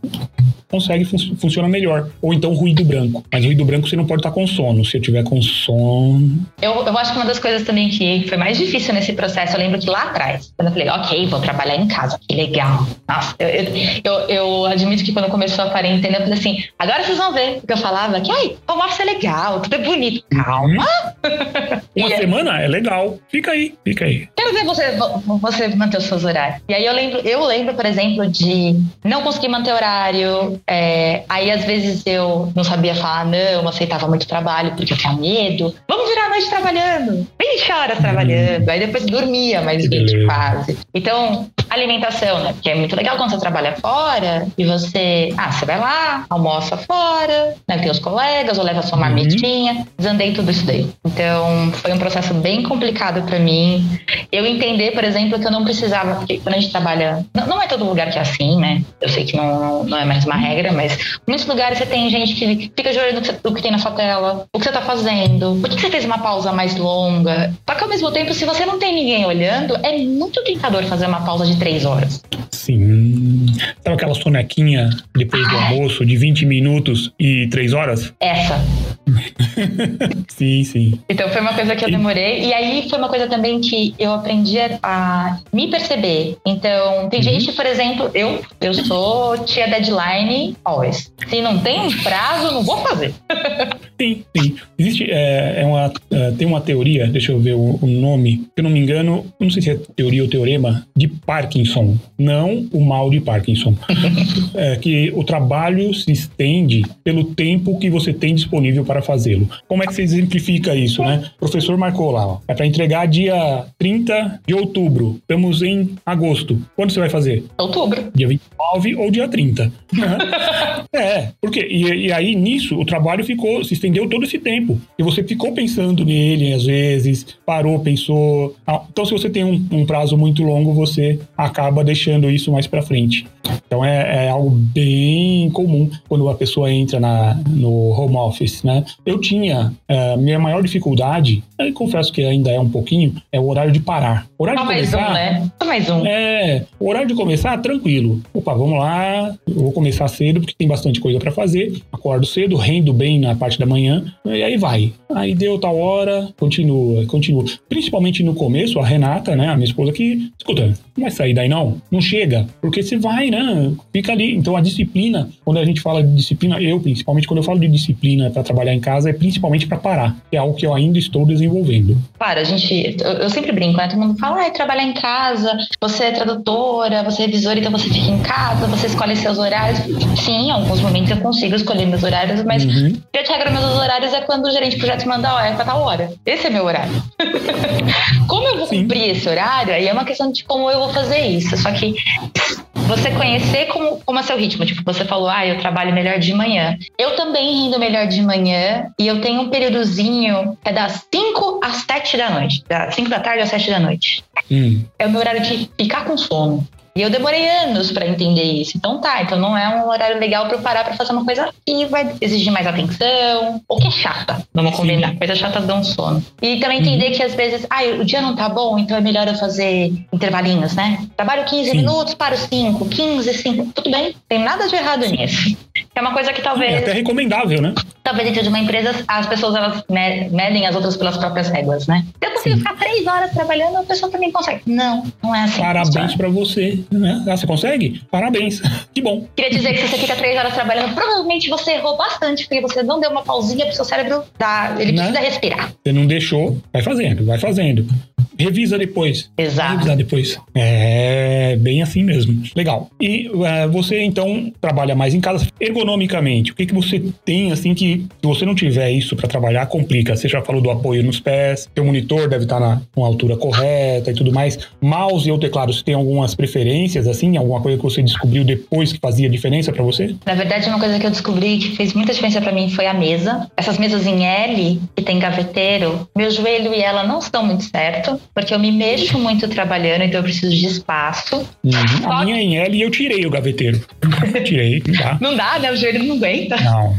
consegue fun funciona melhor. Ou então ruído branco. Mas ruído branco você não pode estar com sono. Se eu tiver com sono. Eu, eu acho que uma das coisas também que foi mais difícil nesse processo, eu lembro que lá atrás, quando eu falei, ok, vou trabalhar em casa, que legal. Nossa, eu, eu, eu, eu admito que quando começou a quarentena, eu falei assim, agora vocês vão ver. Porque eu falava que, ai, o office é legal, tudo é bonito. Calma. Uma semana é legal. Fica aí, fica aí. Quero ver você, você manter os seus horários. E aí eu lembro, eu lembro, por exemplo, de não conseguir manter horário. é, aí às vezes eu não sabia falar não, aceitava muito trabalho porque eu tinha medo. Vamos virar a noite trabalhando. 20 horas trabalhando. Aí depois dormia mais Que 20 beleza. quase. Então, alimentação, né? Porque é muito legal quando você trabalha fora e você, ah, você vai lá, almoça fora, né? Tem os colegas, ou leva sua marmitinha. Desandei tudo isso daí. Então, foi um processo bem complicado pra mim. Eu entender, por exemplo, que eu não precisava, porque quando a gente trabalha. Não, não é todo lugar que é assim, né? Eu sei que não, não é mais uma regra, mas muitos lugares você tem gente que fica de olho no que, tem na sua tela, o que você tá fazendo, por que você fez uma pausa mais longa. Só que ao mesmo tempo, se você não tem ninguém olhando, é muito tentador fazer uma pausa de três horas. Sim. Sabe aquela sonequinha depois do almoço de 20 minutos e 3 horas? Essa. Sim, sim. Então foi uma coisa que eu demorei. E aí foi uma coisa também que eu aprendi a, a me perceber. Então, tem Uhum. gente, por exemplo, eu, eu sou tia deadline always. Se não tem um prazo, não vou fazer. Sim, sim. Existe, é, é uma, é, tem uma teoria, deixa eu ver o, o nome, se eu não me engano, não sei se é teoria ou teorema, de Parkinson. Não o mal de Parkinson. é que o trabalho se estende pelo tempo que você tem disponível para fazê-lo. Como é que você exemplifica isso, né? O professor marcou lá, ó, é para entregar dia 30 de outubro. Estamos em agosto. Quando você vai fazer? Outubro. Dia 29 ou dia 30. é, porque e, e aí nisso o trabalho ficou, se estendeu todo esse tempo. E você ficou pensando nele às vezes, parou, pensou. Ah, Então, se você tem um, um prazo muito longo, você acaba deixando isso mais pra frente. Então é, é algo bem comum quando a pessoa entra na, no home office, né? Eu tinha eh, minha maior dificuldade, eu confesso que ainda é um pouquinho, é o horário de parar. Horário Só mais começar, um, né? Só mais um. é, o horário de começar, tranquilo. Opa, vamos lá. Eu vou começar cedo porque tem bastante coisa pra fazer. Acordo cedo, rendo bem na parte da manhã. E aí vai. Aí deu tal hora, continua, continua. Principalmente no começo, a Renata, né, a minha esposa, que, escuta, não vai sair daí não? Não chega. Porque você vai, né? Fica ali. Então a disciplina, quando a gente fala de disciplina, eu principalmente, quando eu falo de disciplina pra trabalhar em casa, é principalmente pra parar. Que é algo que eu ainda estou desenvolvendo. Claro, a gente. Eu, eu sempre brinco, né? Todo mundo fala, ah, trabalhar em casa, você é tradutora, você é revisora, então você fica em casa, você escolhe seus horários. Sim, em alguns momentos eu consigo escolher meus horários, mas Uhum. via de regra, meus horários é quando o gerente de projeto manda, ó, é pra tal hora. Esse é meu horário. como eu vou Sim. cumprir esse horário, aí é uma questão de como eu vou fazer isso. Só que você conhecer como, como é seu ritmo. Tipo, você falou, ah, eu trabalho melhor de manhã. Eu também rendo melhor de manhã e eu tenho um períodozinho é das 5 às 7 da noite. Das 5 da tarde às 7 da noite. Hum. É o meu horário de ficar com sono. E eu demorei anos pra entender isso. Então tá, então não é um horário legal pra eu parar pra fazer uma coisa que vai exigir mais atenção, ou que é chata. Vamos Sim. combinar. Coisas chatas dão sono. E também entender que às vezes, ah, o dia não tá bom, então é melhor eu fazer intervalinhos, né? Trabalho 15 Sim. minutos, paro 5, 15, 5. Tudo bem, tem nada de errado nisso. É uma coisa que É talvez, até recomendável, né? talvez dentro de uma empresa, as pessoas elas me- medem as outras pelas próprias regras, né? Se eu consigo Sim. ficar três horas trabalhando, a pessoa também consegue. Não, não é assim. Parabéns pra você. Né? Ah, você consegue? Parabéns. Que bom. Queria dizer que se você fica três horas trabalhando, provavelmente você errou bastante, porque você não deu uma pausinha pro seu cérebro dar. Ele Né? precisa respirar. Você não deixou, vai fazendo, vai fazendo. Revisa depois. Exato. revisar depois. É bem assim mesmo. Legal. E é, você então trabalha mais em casa ergonomicamente. O que, que você tem assim que se você não tiver isso para trabalhar complica? Você já falou do apoio nos pés. Seu monitor deve estar na com a altura correta e tudo mais. Mouse e o teclado, você tem algumas preferências assim? Alguma coisa que você descobriu depois que fazia diferença para você? Na verdade, uma coisa que eu descobri que fez muita diferença pra mim foi a mesa. Essas mesas em L, que tem gaveteiro, meu joelho e ela não estão muito certo, porque eu me mexo muito trabalhando, então eu preciso de espaço. Uhum. A minha é em L e eu tirei o gaveteiro. tirei, não dá. Não dá, né? O joelho não aguenta. Não.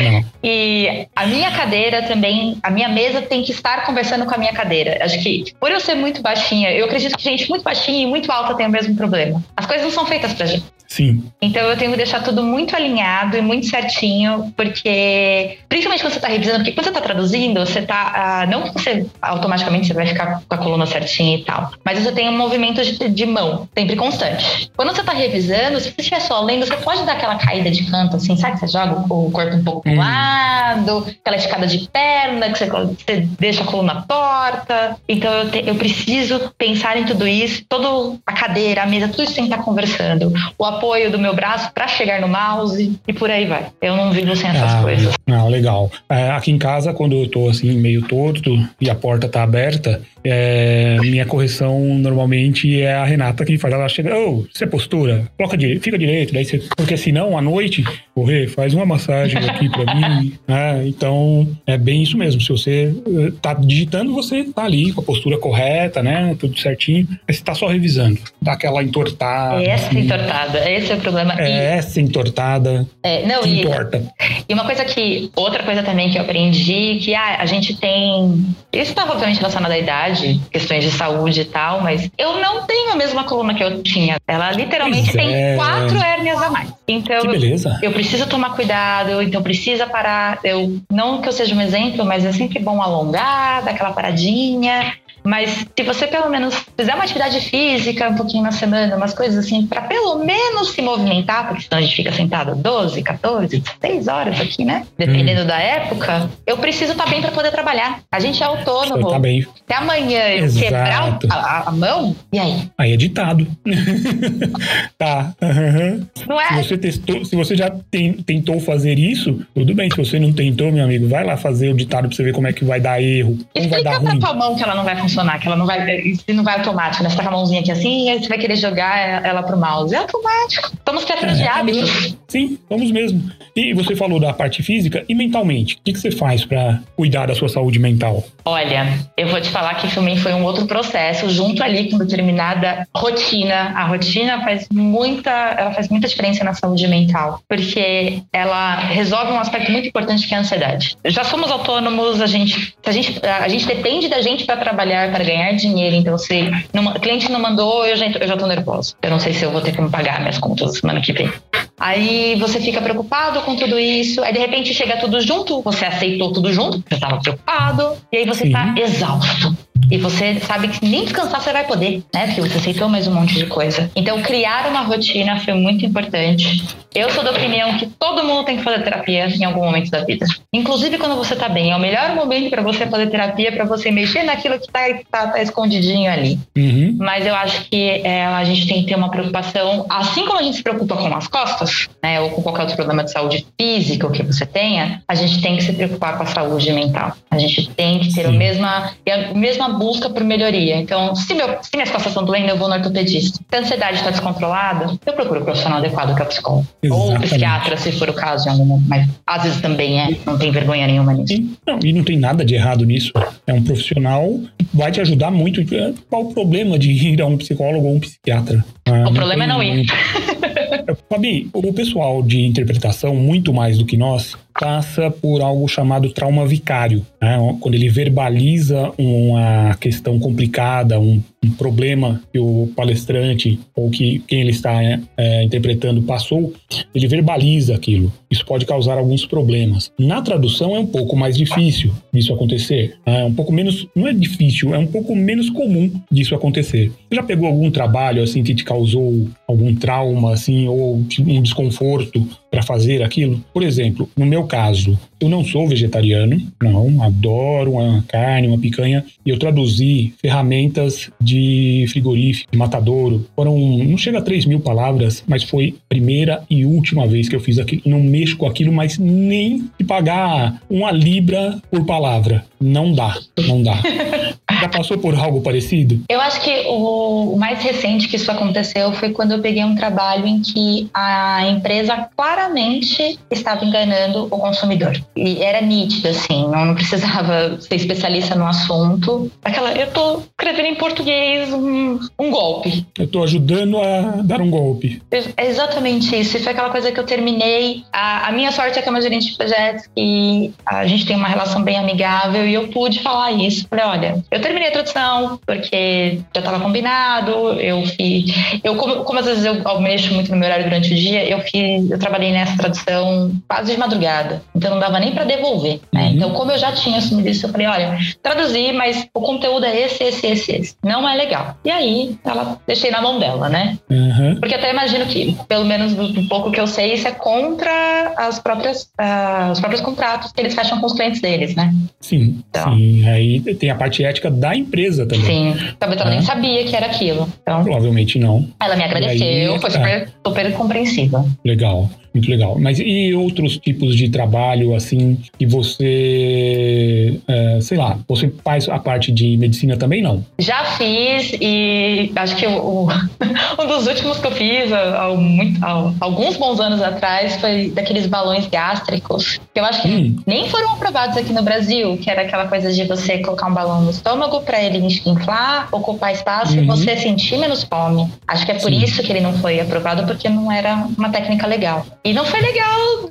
Não. E a minha cadeira também, a minha mesa tem que estar conversando com a minha cadeira. Acho que por eu ser muito baixinha, eu acredito que gente muito baixinha e muito alta tem o mesmo problema. As coisas não são feitas pra gente. Sim. Então eu tenho que deixar tudo muito alinhado e muito certinho, porque principalmente quando você está revisando, porque quando você está traduzindo, você está ah, não que você automaticamente você vai ficar com a coluna certinha e tal, mas você tem um movimento de, de mão sempre constante. Quando você está revisando, se você estiver só lendo, você pode dar aquela caída de canto, assim, sabe? Que você joga o corpo um pouco pro hum. lado, aquela esticada de perna, que você, você deixa a coluna torta. Então eu, te, eu preciso pensar em tudo isso, toda a cadeira, a mesa, tudo isso tem que estar conversando. O apoio do meu braço para chegar no mouse e por aí vai. Eu não vivo sem essas ah, coisas. Ah, legal. É, aqui em casa, quando eu tô assim, meio torto e a porta tá aberta, é, minha correção normalmente é a Renata que faz. Ela chega, oh, você postura, coloca direito, fica direito. Daí você, porque senão, à noite, correr, faz uma massagem aqui para mim. Né? Então, é bem isso mesmo. Se você eh, tá digitando, você tá ali com a postura correta, né? Tudo certinho. Mas você tá só revisando. Dá aquela entortada. É essa assim. entortada, esse é o problema. É e... essa entortada. É, não, e, entorta. E uma coisa que, outra coisa também que eu aprendi, que ah, a gente tem. Isso tá obviamente relacionado à idade, questões de saúde e tal, mas eu não tenho a mesma coluna que eu tinha. Ela literalmente pois tem é. quatro hérnias a mais. Então, que beleza. Eu, eu preciso tomar cuidado, então precisa parar. Eu, não que eu seja um exemplo, mas é sempre bom alongar, dar aquela paradinha. Mas se você pelo menos fizer uma atividade física um pouquinho na semana, umas coisas assim, para pelo menos se movimentar, porque senão a gente fica sentado 12, 14, 16 horas aqui, né? Dependendo hum. da época, eu preciso estar tá bem para poder trabalhar. A gente é autônomo. Tá bem. Até amanhã eu Exato. quebrar a, a, mão, e aí? Aí é ditado. tá. Uhum. Não é? Se você, testou, se você já tem, tentou fazer isso, tudo bem. Se você não tentou, meu amigo, vai lá fazer o ditado pra você ver como é que vai dar erro. Como Explica vai dar pra ruim. tua mão que ela não vai funcionar funcionar, que ela não vai, não vai automático, né? Você tá com a mãozinha aqui assim e aí você vai querer jogar ela pro mouse. É automático. Estamos é, de hábitos. Sim, vamos mesmo. E você falou da parte física e mentalmente. O que, que você faz para cuidar da sua saúde mental? Olha, eu vou te falar que também foi um outro processo, junto ali com determinada rotina. A rotina faz muita, ela faz muita diferença na saúde mental, porque ela resolve um aspecto muito importante que é a ansiedade. Já somos autônomos, a gente, a gente, a gente depende da gente para trabalhar para ganhar dinheiro. Então, se o cliente não mandou, eu já, eu já tô nervoso. Eu não sei se eu vou ter como pagar minhas contas semana que vem. Aí você fica preocupado com tudo isso, aí de repente chega tudo junto, você aceitou tudo junto, você estava preocupado, e aí você está exausto. E você sabe que nem descansar você vai poder, né? Porque você aceitou mais um monte de coisa. Então, criar uma rotina foi muito importante. Eu sou da opinião que todo mundo tem que fazer terapia em algum momento da vida. Inclusive quando você tá bem. É o melhor momento para você fazer terapia, para você mexer naquilo que tá, tá, tá escondidinho ali. Uhum. Mas eu acho que é, a gente tem que ter uma preocupação, assim como a gente se preocupa com as costas, né? Ou com qualquer outro problema de saúde física que você tenha, a gente tem que se preocupar com a saúde mental. A gente tem que ter a mesma, a mesma busca por melhoria. Então, se, meu, se minhas costas estão doendo, eu vou no ortopedista. Se a ansiedade está descontrolada, eu procuro o profissional adequado que é o psicólogo. Exatamente. Ou psiquiatra, se for o caso, mas às vezes também é, não tem vergonha nenhuma nisso. E não, e não tem nada de errado nisso. É um profissional que vai te ajudar muito. Qual o problema de ir a um psicólogo ou um psiquiatra? Ah, o problema é não ir. Fabi, o pessoal de interpretação, muito mais do que nós, passa por algo chamado trauma vicário. Né? Quando ele verbaliza uma questão complicada, um, um, problema que o palestrante ou que quem ele está é, é, interpretando passou, ele verbaliza aquilo. Isso pode causar alguns problemas. Na tradução é um pouco mais difícil disso acontecer. É um pouco menos, não é difícil, é um pouco menos comum disso acontecer. Você já pegou algum trabalho assim que te causou algum trauma assim ou um desconforto para fazer aquilo? Por exemplo, no meu caso, eu não sou vegetariano, não, adoro uma carne, uma picanha, e eu traduzi ferramentas de frigorífico, de matadouro. Foram, não chega a 3 mil palavras, mas foi a primeira e última vez que eu fiz aquilo. Não mexo com aquilo, mas nem de pagar uma libra por palavra. Não dá, não dá. Já passou por algo parecido? Eu acho que o, mais recente que isso aconteceu foi quando eu peguei um trabalho em que a empresa claramente estava enganando o consumidor. E era nítido, assim, não, precisava ser especialista no assunto. Aquela, eu tô escrevendo em português um, um golpe. Eu tô ajudando a dar um golpe. É exatamente isso. E foi aquela coisa que eu terminei. A, a minha sorte é que é uma gerente de projetos e a gente tem uma relação bem amigável e eu pude falar isso. Falei, olha, eu terminei a tradução, porque já estava combinado, eu fiz. Eu, como, como às vezes eu mexo muito no meu horário durante o dia, eu fiz, eu trabalhei nessa tradução quase de madrugada. Então não dava nem para devolver. Né? Uhum. Então, como eu já tinha assumido isso, eu falei, olha, traduzi, mas o conteúdo é esse, esse, esse, esse. Não é legal. E aí, ela deixei na mão dela, né? Uhum. Porque até imagino que, pelo menos do pouco que eu sei, isso é contra as próprias, uh, os próprios contratos que eles fecham com os clientes deles, né? Sim, então, sim. Aí tem a parte ética da empresa também. Sim. Talvez ela nem sabia que era aquilo. Então, Provavelmente não. Ela me agradeceu, aí, foi super, é. Super compreensiva. Legal. Muito legal. Mas e outros tipos de trabalho, assim, que você, é, sei lá, você faz a parte de medicina também, não? Já fiz e acho que o, um dos últimos que eu fiz, há, muito, há, alguns bons anos atrás, foi daqueles balões gástricos, que eu acho que hum. nem foram aprovados aqui no Brasil, que era aquela coisa de você colocar um balão no estômago para ele inflar, ocupar espaço uhum. e você sentir menos fome. Acho que é por Sim. isso que ele não foi aprovado, porque não era uma técnica legal. E não foi legal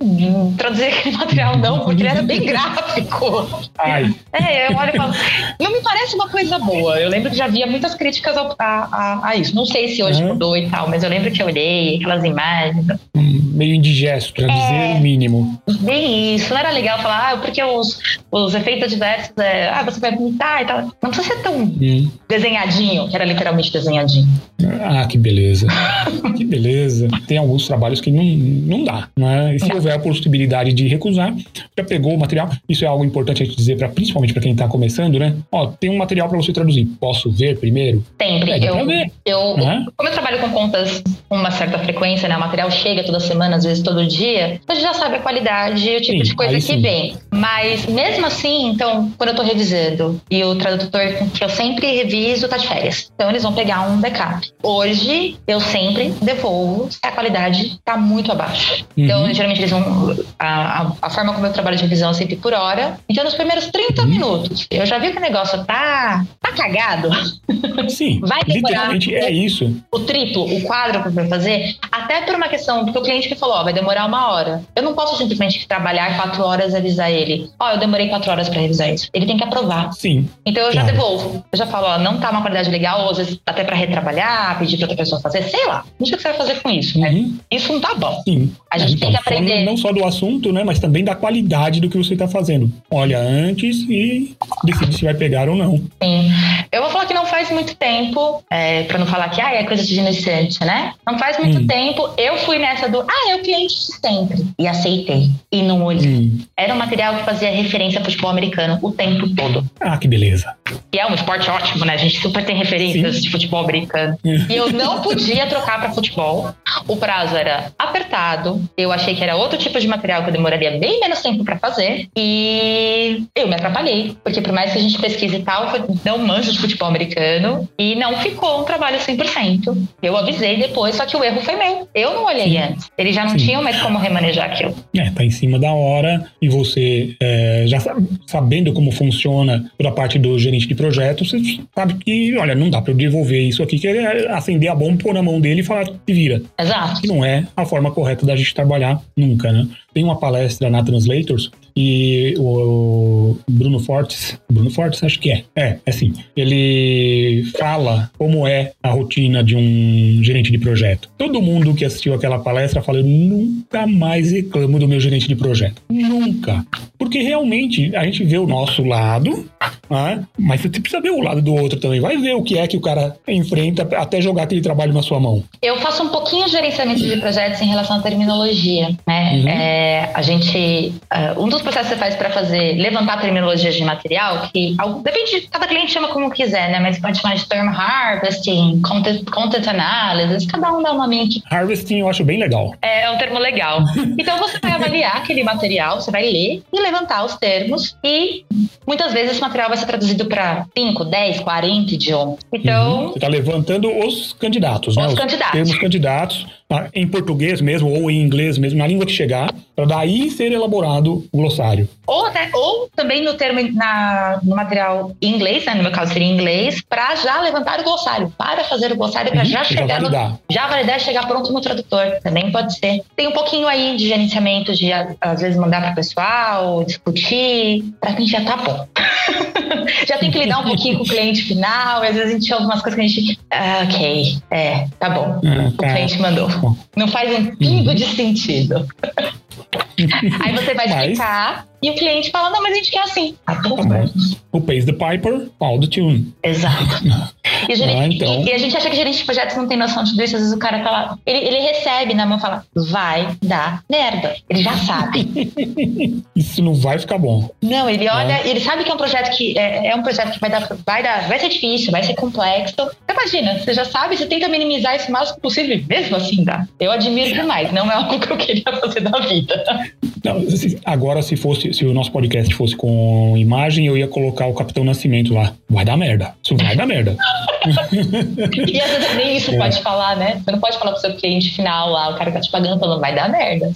traduzir aquele material, não, porque ele era bem gráfico. Ai. É, eu olho e falo, não me parece uma coisa boa. Eu lembro que já havia muitas críticas a, a, a isso. Não sei se hoje mudou e tal, mas eu lembro que eu olhei aquelas imagens. Meio indigesto, traduzir é, o mínimo. Bem isso. Não era legal falar, ah, porque os, os efeitos adversos é, ah, você vai vomitar e tal. Não precisa ser tão hum. desenhadinho, que era literalmente desenhadinho. Ah, que beleza. que beleza. Tem alguns trabalhos que não, não dá, né? E se houver a possibilidade de recusar, já pegou o material. Isso é algo importante a gente dizer, pra, principalmente para quem está começando, né? Ó, tem um material para você traduzir. Posso ver primeiro? Sempre. É, eu, ver, eu, né? Como eu trabalho com contas com uma certa frequência, né? O material chega toda semana, às vezes todo dia, a gente já sabe a qualidade e o tipo sim, de coisa que sim. vem. Mas mesmo assim, então, quando eu estou revisando e o tradutor que eu sempre reviso tá de férias. Então eles vão pegar um backup. Hoje, eu sempre devolvo a qualidade tá muito abaixo. Então, uhum. geralmente eles vão. A, a, a, forma como eu trabalho de revisão é sempre por hora. Então, nos primeiros 30 uhum. minutos, eu já vi que o negócio tá, tá cagado. Sim. Vai demorar. É isso. O triplo, o quadro que eu vou fazer, até por uma questão, porque o cliente que falou, ó, vai demorar uma hora. Eu não posso simplesmente trabalhar quatro horas e avisar ele. Ó, eu demorei quatro horas para revisar isso. Ele tem que aprovar. Sim. Então eu claro. já devolvo. Eu já falo, ó, não tá uma qualidade legal, ou às vezes até para retrabalhar, pedir pra outra pessoa fazer, sei lá. Não sei o que você vai fazer com isso, né? Uhum. Isso não tá bom. Sim. A gente então, tem que aprender. Não só do assunto, né? Mas também da qualidade do que você tá fazendo. Olha antes e decide se vai pegar ou não. Sim. Eu vou falar que não faz muito tempo, é, para não falar que ah, é coisa de iniciante, né? Não faz muito hum. tempo, eu fui nessa do ah, é o cliente de sempre. E aceitei. E não olhei. Hum. Era um material que fazia referência ao futebol americano o tempo todo. Ah, que beleza. E é um esporte ótimo, né? A gente super tem referências Sim. de futebol americano. e eu não podia trocar para futebol. O prazo era apertado. Eu achei que era outro tipo de material que eu demoraria bem menos tempo para fazer. E eu me atrapalhei. Porque por mais que a gente pesquise e tal, não manjo de futebol americano. E não ficou um trabalho 100%. Eu avisei depois, só que o erro foi meu. Eu não olhei Sim. antes. Eles já não Sim. tinham mais como remanejar aquilo. É, tá em cima da hora. E você, é, já sabendo como funciona toda a parte do gerente de projeto, você sabe que, olha, não dá para eu devolver isso aqui, que é acender a bomba, pôr na mão dele e falar que vira. Exato. Que não é a forma correta da gente trabalhar nunca, né? Tem uma palestra na Translators e o Bruno Fortes, Bruno Fortes acho que é, é, é assim, ele fala como é a rotina de um gerente de projeto. Todo mundo que assistiu aquela palestra fala, eu nunca mais reclamo do meu gerente de projeto. Nunca. Porque realmente a gente vê o nosso lado, né? mas você precisa ver o lado do outro também. Vai ver o que é que o cara enfrenta até jogar aquele trabalho na sua mão. Eu faço um pouquinho de gerenciamento de projetos em relação à terminologia, né? Uhum. É, a gente, uh, um dos processos que você faz para fazer, levantar terminologias de material, que depende, cada cliente chama como quiser, né? Mas pode chamar de term harvesting, content, content analysis, cada um dá um nome aqui. Harvesting eu acho bem legal. É, é um termo legal. Então você vai avaliar aquele material, você vai ler e levantar os termos e muitas vezes esse material vai ser traduzido para 5, 10, 40 idiomas. Então. Uhum. Você está levantando os candidatos, os né? Os candidatos. termos candidatos? Em português mesmo ou em inglês mesmo, na língua que chegar, para daí ser elaborado o glossário. Ou, até, ou também no termo na, no material em inglês, né, no meu caso seria em inglês, para já levantar o glossário, para fazer o glossário, para uhum, já chegar já validar. no, já validar e chegar pronto no tradutor, também pode ser. Tem um pouquinho aí de gerenciamento de às vezes mandar para o pessoal, discutir, para mim já tá bom. já tem que lidar um pouquinho com o cliente final, às vezes a gente ouve umas coisas que a gente. Ah, ok, é, tá bom. Ah, tá. O cliente mandou. Não faz um pingo uhum. de sentido. Aí você vai explicar e o cliente fala: Não, mas a gente quer assim. Ah, tá bom. Who pays the piper, all the tune. Exato. E, gerente, ah, então. e, e, a gente acha que gerente de projetos não tem noção de tudo isso. Às vezes o cara fala, ele, ele recebe na mão e fala: Vai dar merda. Ele já sabe. isso não vai ficar bom. Não, ele olha, é. ele sabe que é um projeto que é, é, um projeto que vai dar, vai dar, vai ser difícil, vai ser complexo. Imagina, você já sabe, você tenta minimizar isso o máximo possível, mesmo assim dá. Eu admiro demais, não é algo que eu queria fazer da vida. Não, agora, se fosse, se o nosso podcast fosse com imagem, eu ia colocar o Capitão Nascimento lá. Vai dar merda. Isso vai dar merda. e às vezes nem isso é. pode falar, né? Você não pode falar pro seu cliente final lá, o cara que tá te pagando falando, vai dar merda.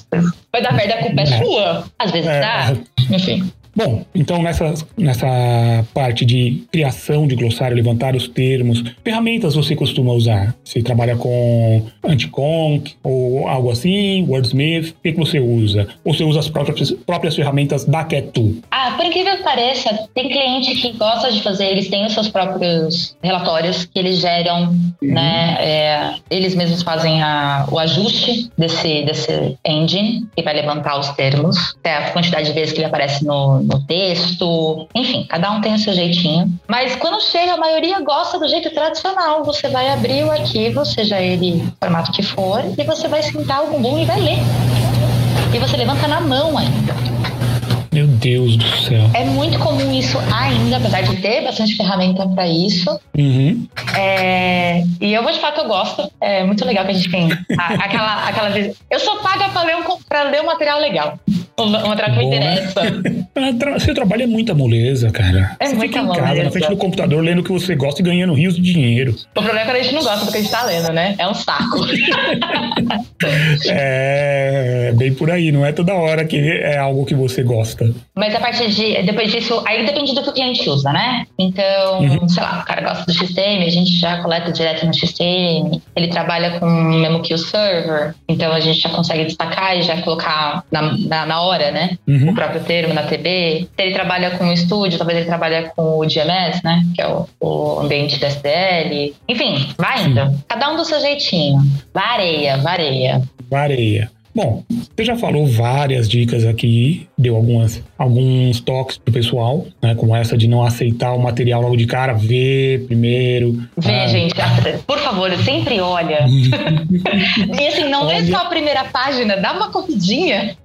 Vai dar merda, a culpa é, é sua. Às vezes é. dá. Enfim. Bom, então nessa, nessa parte de criação de glossário, levantar os termos, ferramentas você costuma usar? Você trabalha com Anticonc ou algo assim, Wordsmith? O que, que você usa? Ou você usa as próprias, próprias ferramentas da Ketu? Ah, por incrível que pareça, tem cliente que gosta de fazer, eles têm os seus próprios relatórios que eles geram, uhum. né? É, eles mesmos fazem a, o ajuste desse, desse engine que vai levantar os termos, até a quantidade de vezes que ele aparece no, no texto, enfim, cada um tem o seu jeitinho. Mas quando chega, a maioria gosta do jeito tradicional. Você vai abrir o arquivo, seja ele formato que for, e você vai sentar o bumbum e vai ler. E você levanta na mão ainda. Meu Deus do céu. É muito comum isso ainda, apesar de ter bastante ferramenta para isso. Uhum. É, e eu vou te falar que eu gosto. É muito legal que a gente tem a, aquela, aquela vez. Eu sou paga para ler, um, pra ler um material legal. Um, material que me interessa. Seu trabalho é muita moleza, cara. É você muita fica em moleza. casa, na frente do computador, lendo o que você gosta e ganhando rios de dinheiro. O problema é quando a gente não gosta do que a gente tá lendo, né? É um saco. é bem por aí, não é toda hora que é algo que você gosta. Mas a partir de. Depois disso, aí depende do que o cliente usa, né? Então, uhum. sei lá, o cara gosta do XTM, a gente já coleta direto no XTM. Ele trabalha com mesmo que o server, então a gente já consegue destacar e já colocar na, na, na hora, né? Uhum. O próprio termo na TB. Se ele trabalha com o estúdio, talvez ele trabalhe com o GMS, né? Que é o, o ambiente da SDL. Enfim, vai indo. Cada um do seu jeitinho. Vareia, vareia. Vareia. Bom, você já falou várias dicas aqui, deu algumas, alguns toques pro pessoal, né? Como essa de não aceitar o material logo de cara, ver primeiro. Vê, ah, gente, por favor, sempre olha. e assim, não olha. só a primeira página, dá uma corridinha.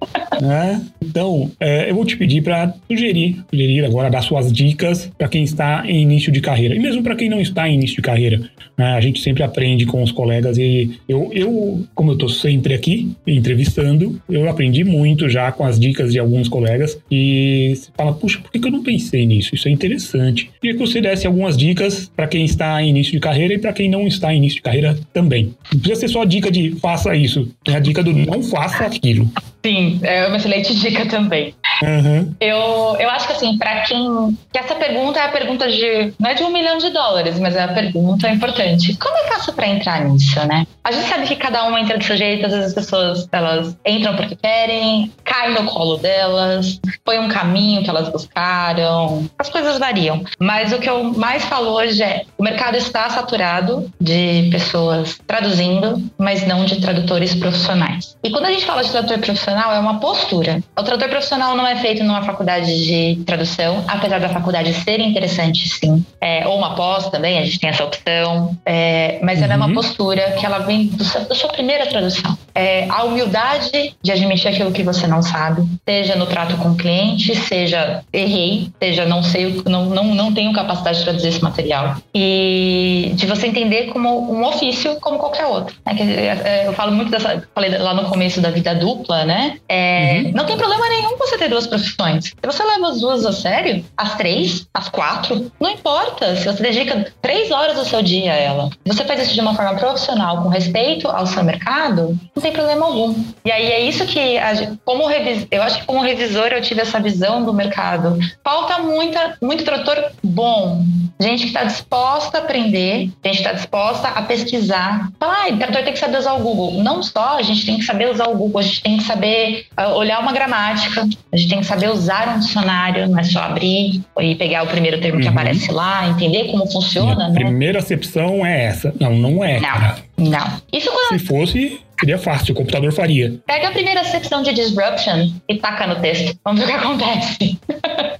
É, então, é, eu vou te pedir para sugerir, sugerir agora, dar suas dicas para quem está em início de carreira. E mesmo para quem não está em início de carreira. Né? A gente sempre aprende com os colegas e eu, eu como eu estou sempre aqui, entre entrevistando, eu aprendi muito já com as dicas de alguns colegas e você fala, puxa, por que eu não pensei nisso? Isso é interessante. Queria que você desse algumas dicas para quem está em início de carreira e para quem não está em início de carreira também. Não precisa ser só a dica de faça isso, é a dica do não faça aquilo. Sim, é uma excelente dica também. Uhum. Eu, eu acho que assim, para quem. Que essa pergunta é a pergunta de. Não é de um milhão de dólares, mas é a pergunta importante. Como é que eu faço para entrar nisso, né? A gente sabe que cada um entra do seu jeito, às vezes as pessoas elas entram porque querem, caem no colo delas, foi um caminho que elas buscaram, as coisas variam. Mas o que eu mais falo hoje é: o mercado está saturado de pessoas traduzindo, mas não de tradutores profissionais. E quando a gente fala de tradutor profissional, é uma postura. O tradutor profissional não é feito numa faculdade de tradução, apesar da faculdade ser interessante, sim. É, ou uma pós também, a gente tem essa opção. É, mas uhum. ela é uma uhum. postura que ela vem do, da sua primeira tradução. É, a humildade de admitir aquilo que você não sabe, seja no trato com o cliente, seja errei, seja não sei, não, não, não tenho capacidade de traduzir esse material. E de você entender como um ofício como qualquer outro. É, é, eu falo muito dessa, falei lá no começo da vida dupla, né? É, uhum. Não tem problema nenhum você ter duas profissões. Se você leva as duas a sério, as três, as quatro, não importa. Se você dedica três horas do seu dia a ela, se você faz isso de uma forma profissional, com respeito ao seu mercado, não tem tem problema algum. E aí é isso que, como revis, eu acho que como revisor eu tive essa visão do mercado. Falta muita, muito tradutor bom, gente que está disposta a aprender, gente que está disposta a pesquisar. Falar, ah, tradutor tem que saber usar o Google. Não só, a gente tem que saber usar o Google, a gente tem que saber uh, olhar uma gramática, a gente tem que saber usar um dicionário, não é só abrir e pegar o primeiro termo uhum. que aparece lá, entender como funciona. A primeira acepção é essa. Não, não é. Não, cara. não. Isso quando... Se fosse, Seria fácil, o computador faria. Pega a primeira secção de disruption e taca no texto. Vamos ver o que acontece.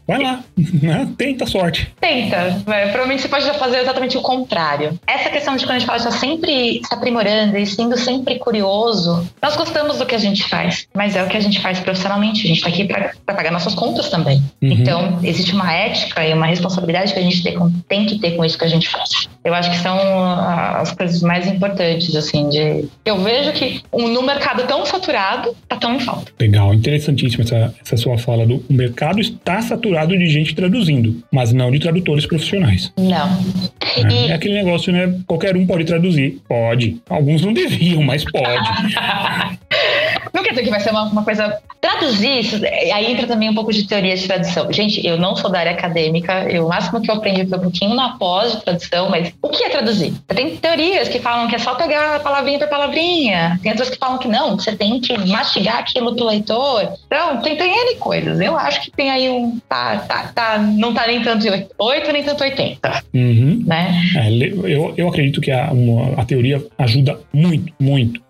Vai lá, né? tenta a sorte. Tenta, provavelmente você pode fazer exatamente o contrário. Essa questão de quando a gente fala, estar sempre se aprimorando e sendo sempre curioso, nós gostamos do que a gente faz, mas é o que a gente faz profissionalmente. A gente está aqui para pagar nossas contas também. Uhum. Então, existe uma ética e uma responsabilidade que a gente tem, tem que ter com isso que a gente faz. Eu acho que são as coisas mais importantes, assim, de... Eu vejo que no mercado tão saturado, tá tão em falta. Legal, interessantíssima essa, essa sua fala do o mercado está saturado de gente traduzindo, mas não de tradutores profissionais. Não. É, e... é aquele negócio, né? Qualquer um pode traduzir. Pode. Alguns não deviam, mas pode. Não quer dizer que vai ser uma, uma coisa. Traduzir, isso, aí entra também um pouco de teoria de tradução. Gente, eu não sou da área acadêmica, eu, o máximo que eu aprendi foi um pouquinho na pós de tradução, mas o que é traduzir? Tem teorias que falam que é só pegar palavrinha por palavrinha, tem outras que falam que não, que você tem que mastigar aquilo pro leitor. Então, tem, tem N coisas. Eu acho que tem aí um. Tá, tá, tá, não tá nem tanto 8, nem tanto 80. Uhum. Né? É, eu, eu acredito que a, uma, a teoria ajuda muito, muito.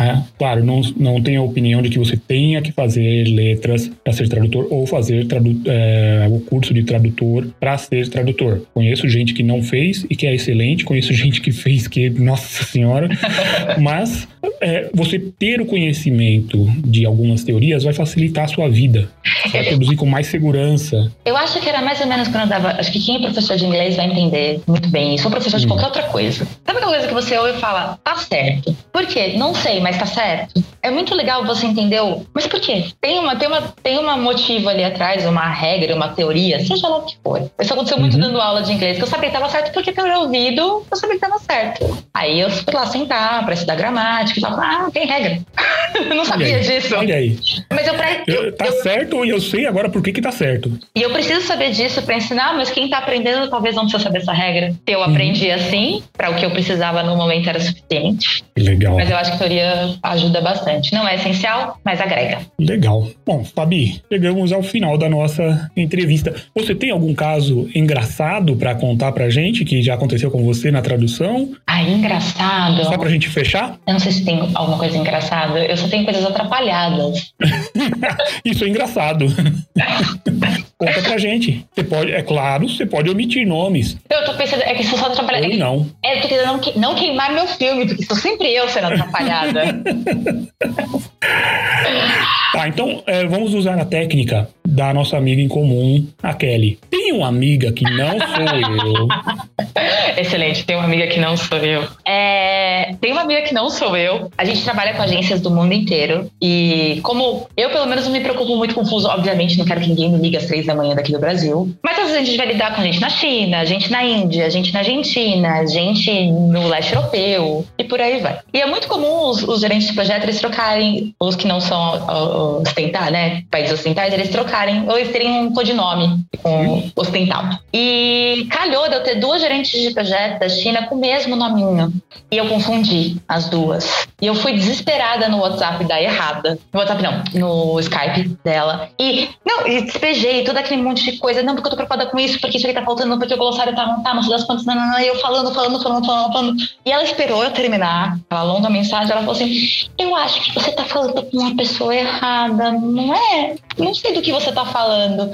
É, claro, não, não tenho opinião de que você tenha que fazer letras para ser tradutor ou fazer tradu é, o curso de tradutor para ser tradutor. Conheço gente que não fez e que é excelente, conheço gente que fez que, nossa senhora, mas é, você ter o conhecimento de algumas teorias vai facilitar a sua vida. Você vai produzir com mais segurança. Eu acho que era mais ou menos quando eu dava. Acho que quem é professor de inglês vai entender muito bem isso, ou professor de hum. qualquer outra coisa. Sabe aquela coisa que você ouve e fala, tá certo? Por quê? Não sei, mas tá certo. É muito legal você entender o. Mas por quê? Tem uma, tem uma, tem uma motivo ali atrás, uma regra, uma teoria, seja lá o que for. Isso aconteceu muito uhum. dando aula de inglês, que eu sabia que estava certo porque pelo ouvido eu sabia que estava certo. Aí eu fui lá sentar para estudar gramática e falava, ah, tem regra. não sabia disso. Olha aí. Mas eu, eu, tá eu, certo e eu sei agora por que que tá certo. E eu preciso saber disso para ensinar, mas quem tá aprendendo talvez não precisa saber essa regra. Eu uhum. aprendi assim, para o que eu precisava no momento era suficiente. Legal. Mas eu acho que a teoria ajuda bastante. Não é essencial, mas agrega. Legal. Bom, Fabi, chegamos ao final da nossa entrevista. Você tem algum caso engraçado para contar pra gente que já aconteceu com você na tradução? Ah, engraçado. Só pra gente fechar? Eu não sei se tem alguma coisa engraçada. Eu só tenho coisas atrapalhadas. Isso é engraçado. Conta pra gente. Você pode, é claro, você pode omitir nomes. Eu tô pensando, é que sou só atrapalhada. Ou não. É, eu tô querendo não, não queimar meu filme, porque sou sempre eu sendo atrapalhada. tá, então é, vamos usar a técnica da nossa amiga em comum, a Kelly. Tem uma amiga que não sou eu. Excelente, tem uma amiga que não sou eu. É, tem uma amiga que não sou eu. A gente trabalha com agências do mundo inteiro. E como eu, pelo menos, não me preocupo muito com fuso, obviamente, não quero que ninguém me ligue às três da manhã daqui do Brasil. Mas às vezes a gente vai lidar com gente na China, gente na Índia, gente na Argentina, gente no leste europeu e por aí vai. E é muito comum os, os gerentes de projeto eles trocarem, os que não são ostentar, né? Países ocidentais, eles trocarem, ou eles terem um codinome com ostental. E calhou de eu ter duas gerentes de projeto da China com o mesmo nominho. E eu confundi as duas. E eu fui desesperada no WhatsApp da errada. No WhatsApp não, no Skype dela. E, não, e despejei todo aquele monte de coisa. Não, porque eu tô preocupada com isso, porque isso aqui tá faltando, porque o glossário tá, não tá, mas das contas, não, não, não. E eu falando, falando, falando, falando, falando. E ela esperou eu terminar. Ela longa mensagem, ela falou assim: Eu acho que você tá falando com uma pessoa errada, não é? Não sei do que você tá falando.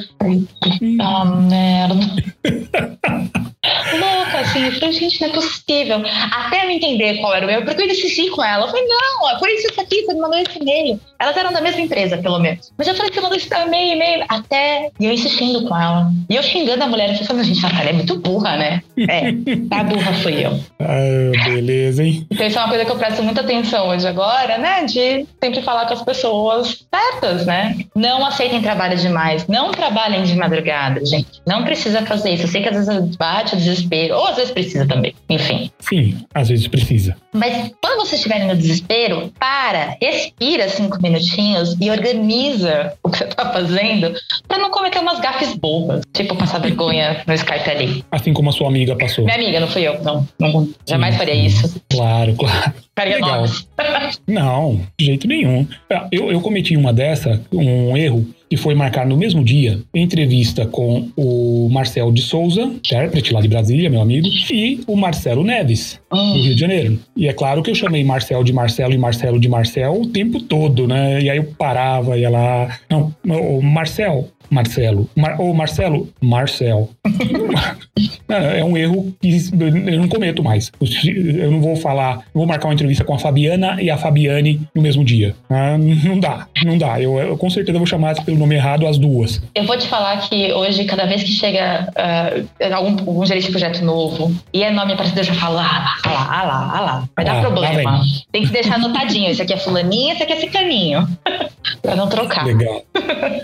Ah, merda. Louca, assim, eu falei, gente, não é possível. Até eu entender qual era o meu, porque eu insisti com ela. Eu falei, não, por isso isso aqui, você me mandou esse e-mail. Elas eram da mesma empresa, pelo menos. Mas eu falei, você mandou esse e-mail, e-mail. Até e eu insistindo com ela. E eu xingando a mulher, eu falei, gente, Natália é muito burra, né? É, a burra fui eu. Ah, beleza, hein? Então isso é uma coisa que eu presto muita atenção hoje agora, né? De sempre falar com as pessoas certas, né? Não aceitem trabalho demais. Não trabalhem de madrugada, gente. Não precisa fazer isso. Eu sei que às vezes bate o desespero, ou às vezes precisa também. Enfim. Sim, às vezes precisa. Mas quando vocês estiverem no desespero, para, respira cinco minutinhos e organiza o que você tá fazendo para não cometer umas gafes bobas, tipo passar vergonha no Skype ali. Assim como a sua amiga passou. Minha amiga, não fui eu, não. não jamais faria isso. Claro, claro. Faria Legal. Não, de jeito nenhum. Eu, eu cometi uma dessa, um erro, que foi marcar no mesmo dia entrevista com o Marcel de Souza, intérprete lá de Brasília, meu amigo, e o Marcelo Neves, do Hum. Rio de Janeiro. E é claro que eu chamei Marcel de Marcelo e Marcelo de Marcel o tempo todo, né? E aí eu parava, ia lá. Não, o Marcel. Marcelo. Mar, ô, Marcelo. Marcel. É um erro que eu não cometo mais. Eu não vou falar, vou marcar uma entrevista com a Fabiana e a Fabiane no mesmo dia. Ah, Não dá, não dá. Eu, eu com certeza vou chamar pelo nome errado as duas. Eu vou te falar que hoje, cada vez que chega ah, algum, algum gerente de projeto novo e é nome parecido, eu já falo, ah lá, ah lá, ah lá, ah lá. Vai dar Ah, lá problema. Tem que deixar anotadinho. Esse aqui é fulaninho, esse aqui é cicaninho. pra não trocar. Legal.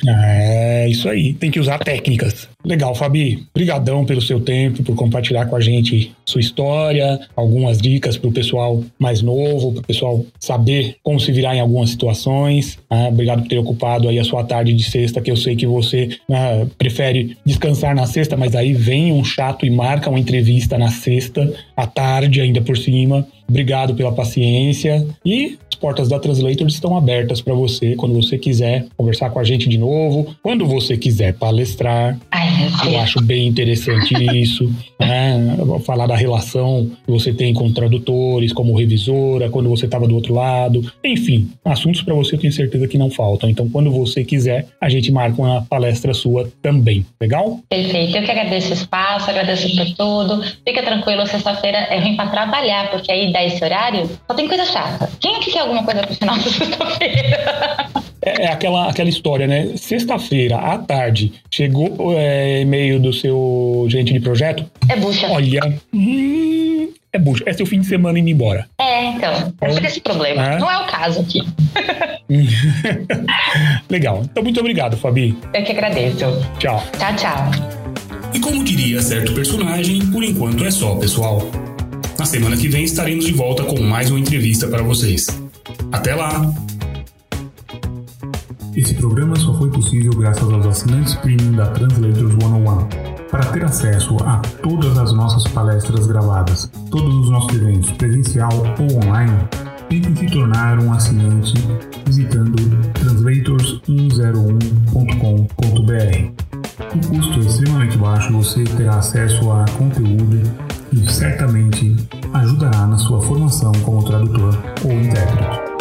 É isso aí. Tem que usar técnicas. Legal, Fabi. Brigadão pelo seu tempo, por compartilhar com a gente sua história, algumas dicas para o pessoal mais novo, para o pessoal saber como se virar em algumas situações. Ah, obrigado por ter ocupado aí a sua tarde de sexta, que eu sei que você ah, prefere descansar na sexta, mas aí vem um chato e marca uma entrevista na sexta, à tarde ainda por cima. Obrigado pela paciência e as portas da Translators estão abertas para você quando você quiser conversar com a gente de novo, quando você quiser palestrar. Ai, Eu acho bem interessante isso, né? Falar da relação que você tem com tradutores, como revisora, quando você estava do outro lado. Enfim, assuntos para você eu tenho certeza que não faltam. Então, quando você quiser, a gente marca uma palestra sua também. Legal? Perfeito. Eu que agradeço o espaço, agradeço por tudo. Fica tranquilo, sexta-feira é ruim pra trabalhar, porque aí dá esse horário, só tem coisa chata. Quem é que quer alguma coisa pro final da sexta-feira? É, é aquela, aquela história, né? Sexta-feira, à tarde, chegou é, e-mail do seu gerente de projeto. É bucha. Olha, hum, é bucha. É seu fim de semana indo embora. É, então. Esse é esse problema. É. Não é o caso aqui. Legal. Então, muito obrigado, Fabi. Eu que agradeço. Tchau. Tchau, tchau. E como diria certo personagem, por enquanto é só, pessoal. Na semana que vem estaremos de volta com mais uma entrevista para vocês. Até lá! Esse programa só foi possível graças aos assinantes premium da Translators 101. Para ter acesso a todas as nossas palestras gravadas, todos os nossos eventos, presencial ou online, tente se tornar um assinante visitando translators101.com.br. O custo é extremamente baixo, você terá acesso a conteúdo e certamente ajudará na sua formação como tradutor ou intérprete.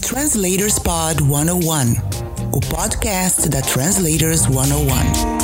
Translators Pod 101, o podcast da Translators 101.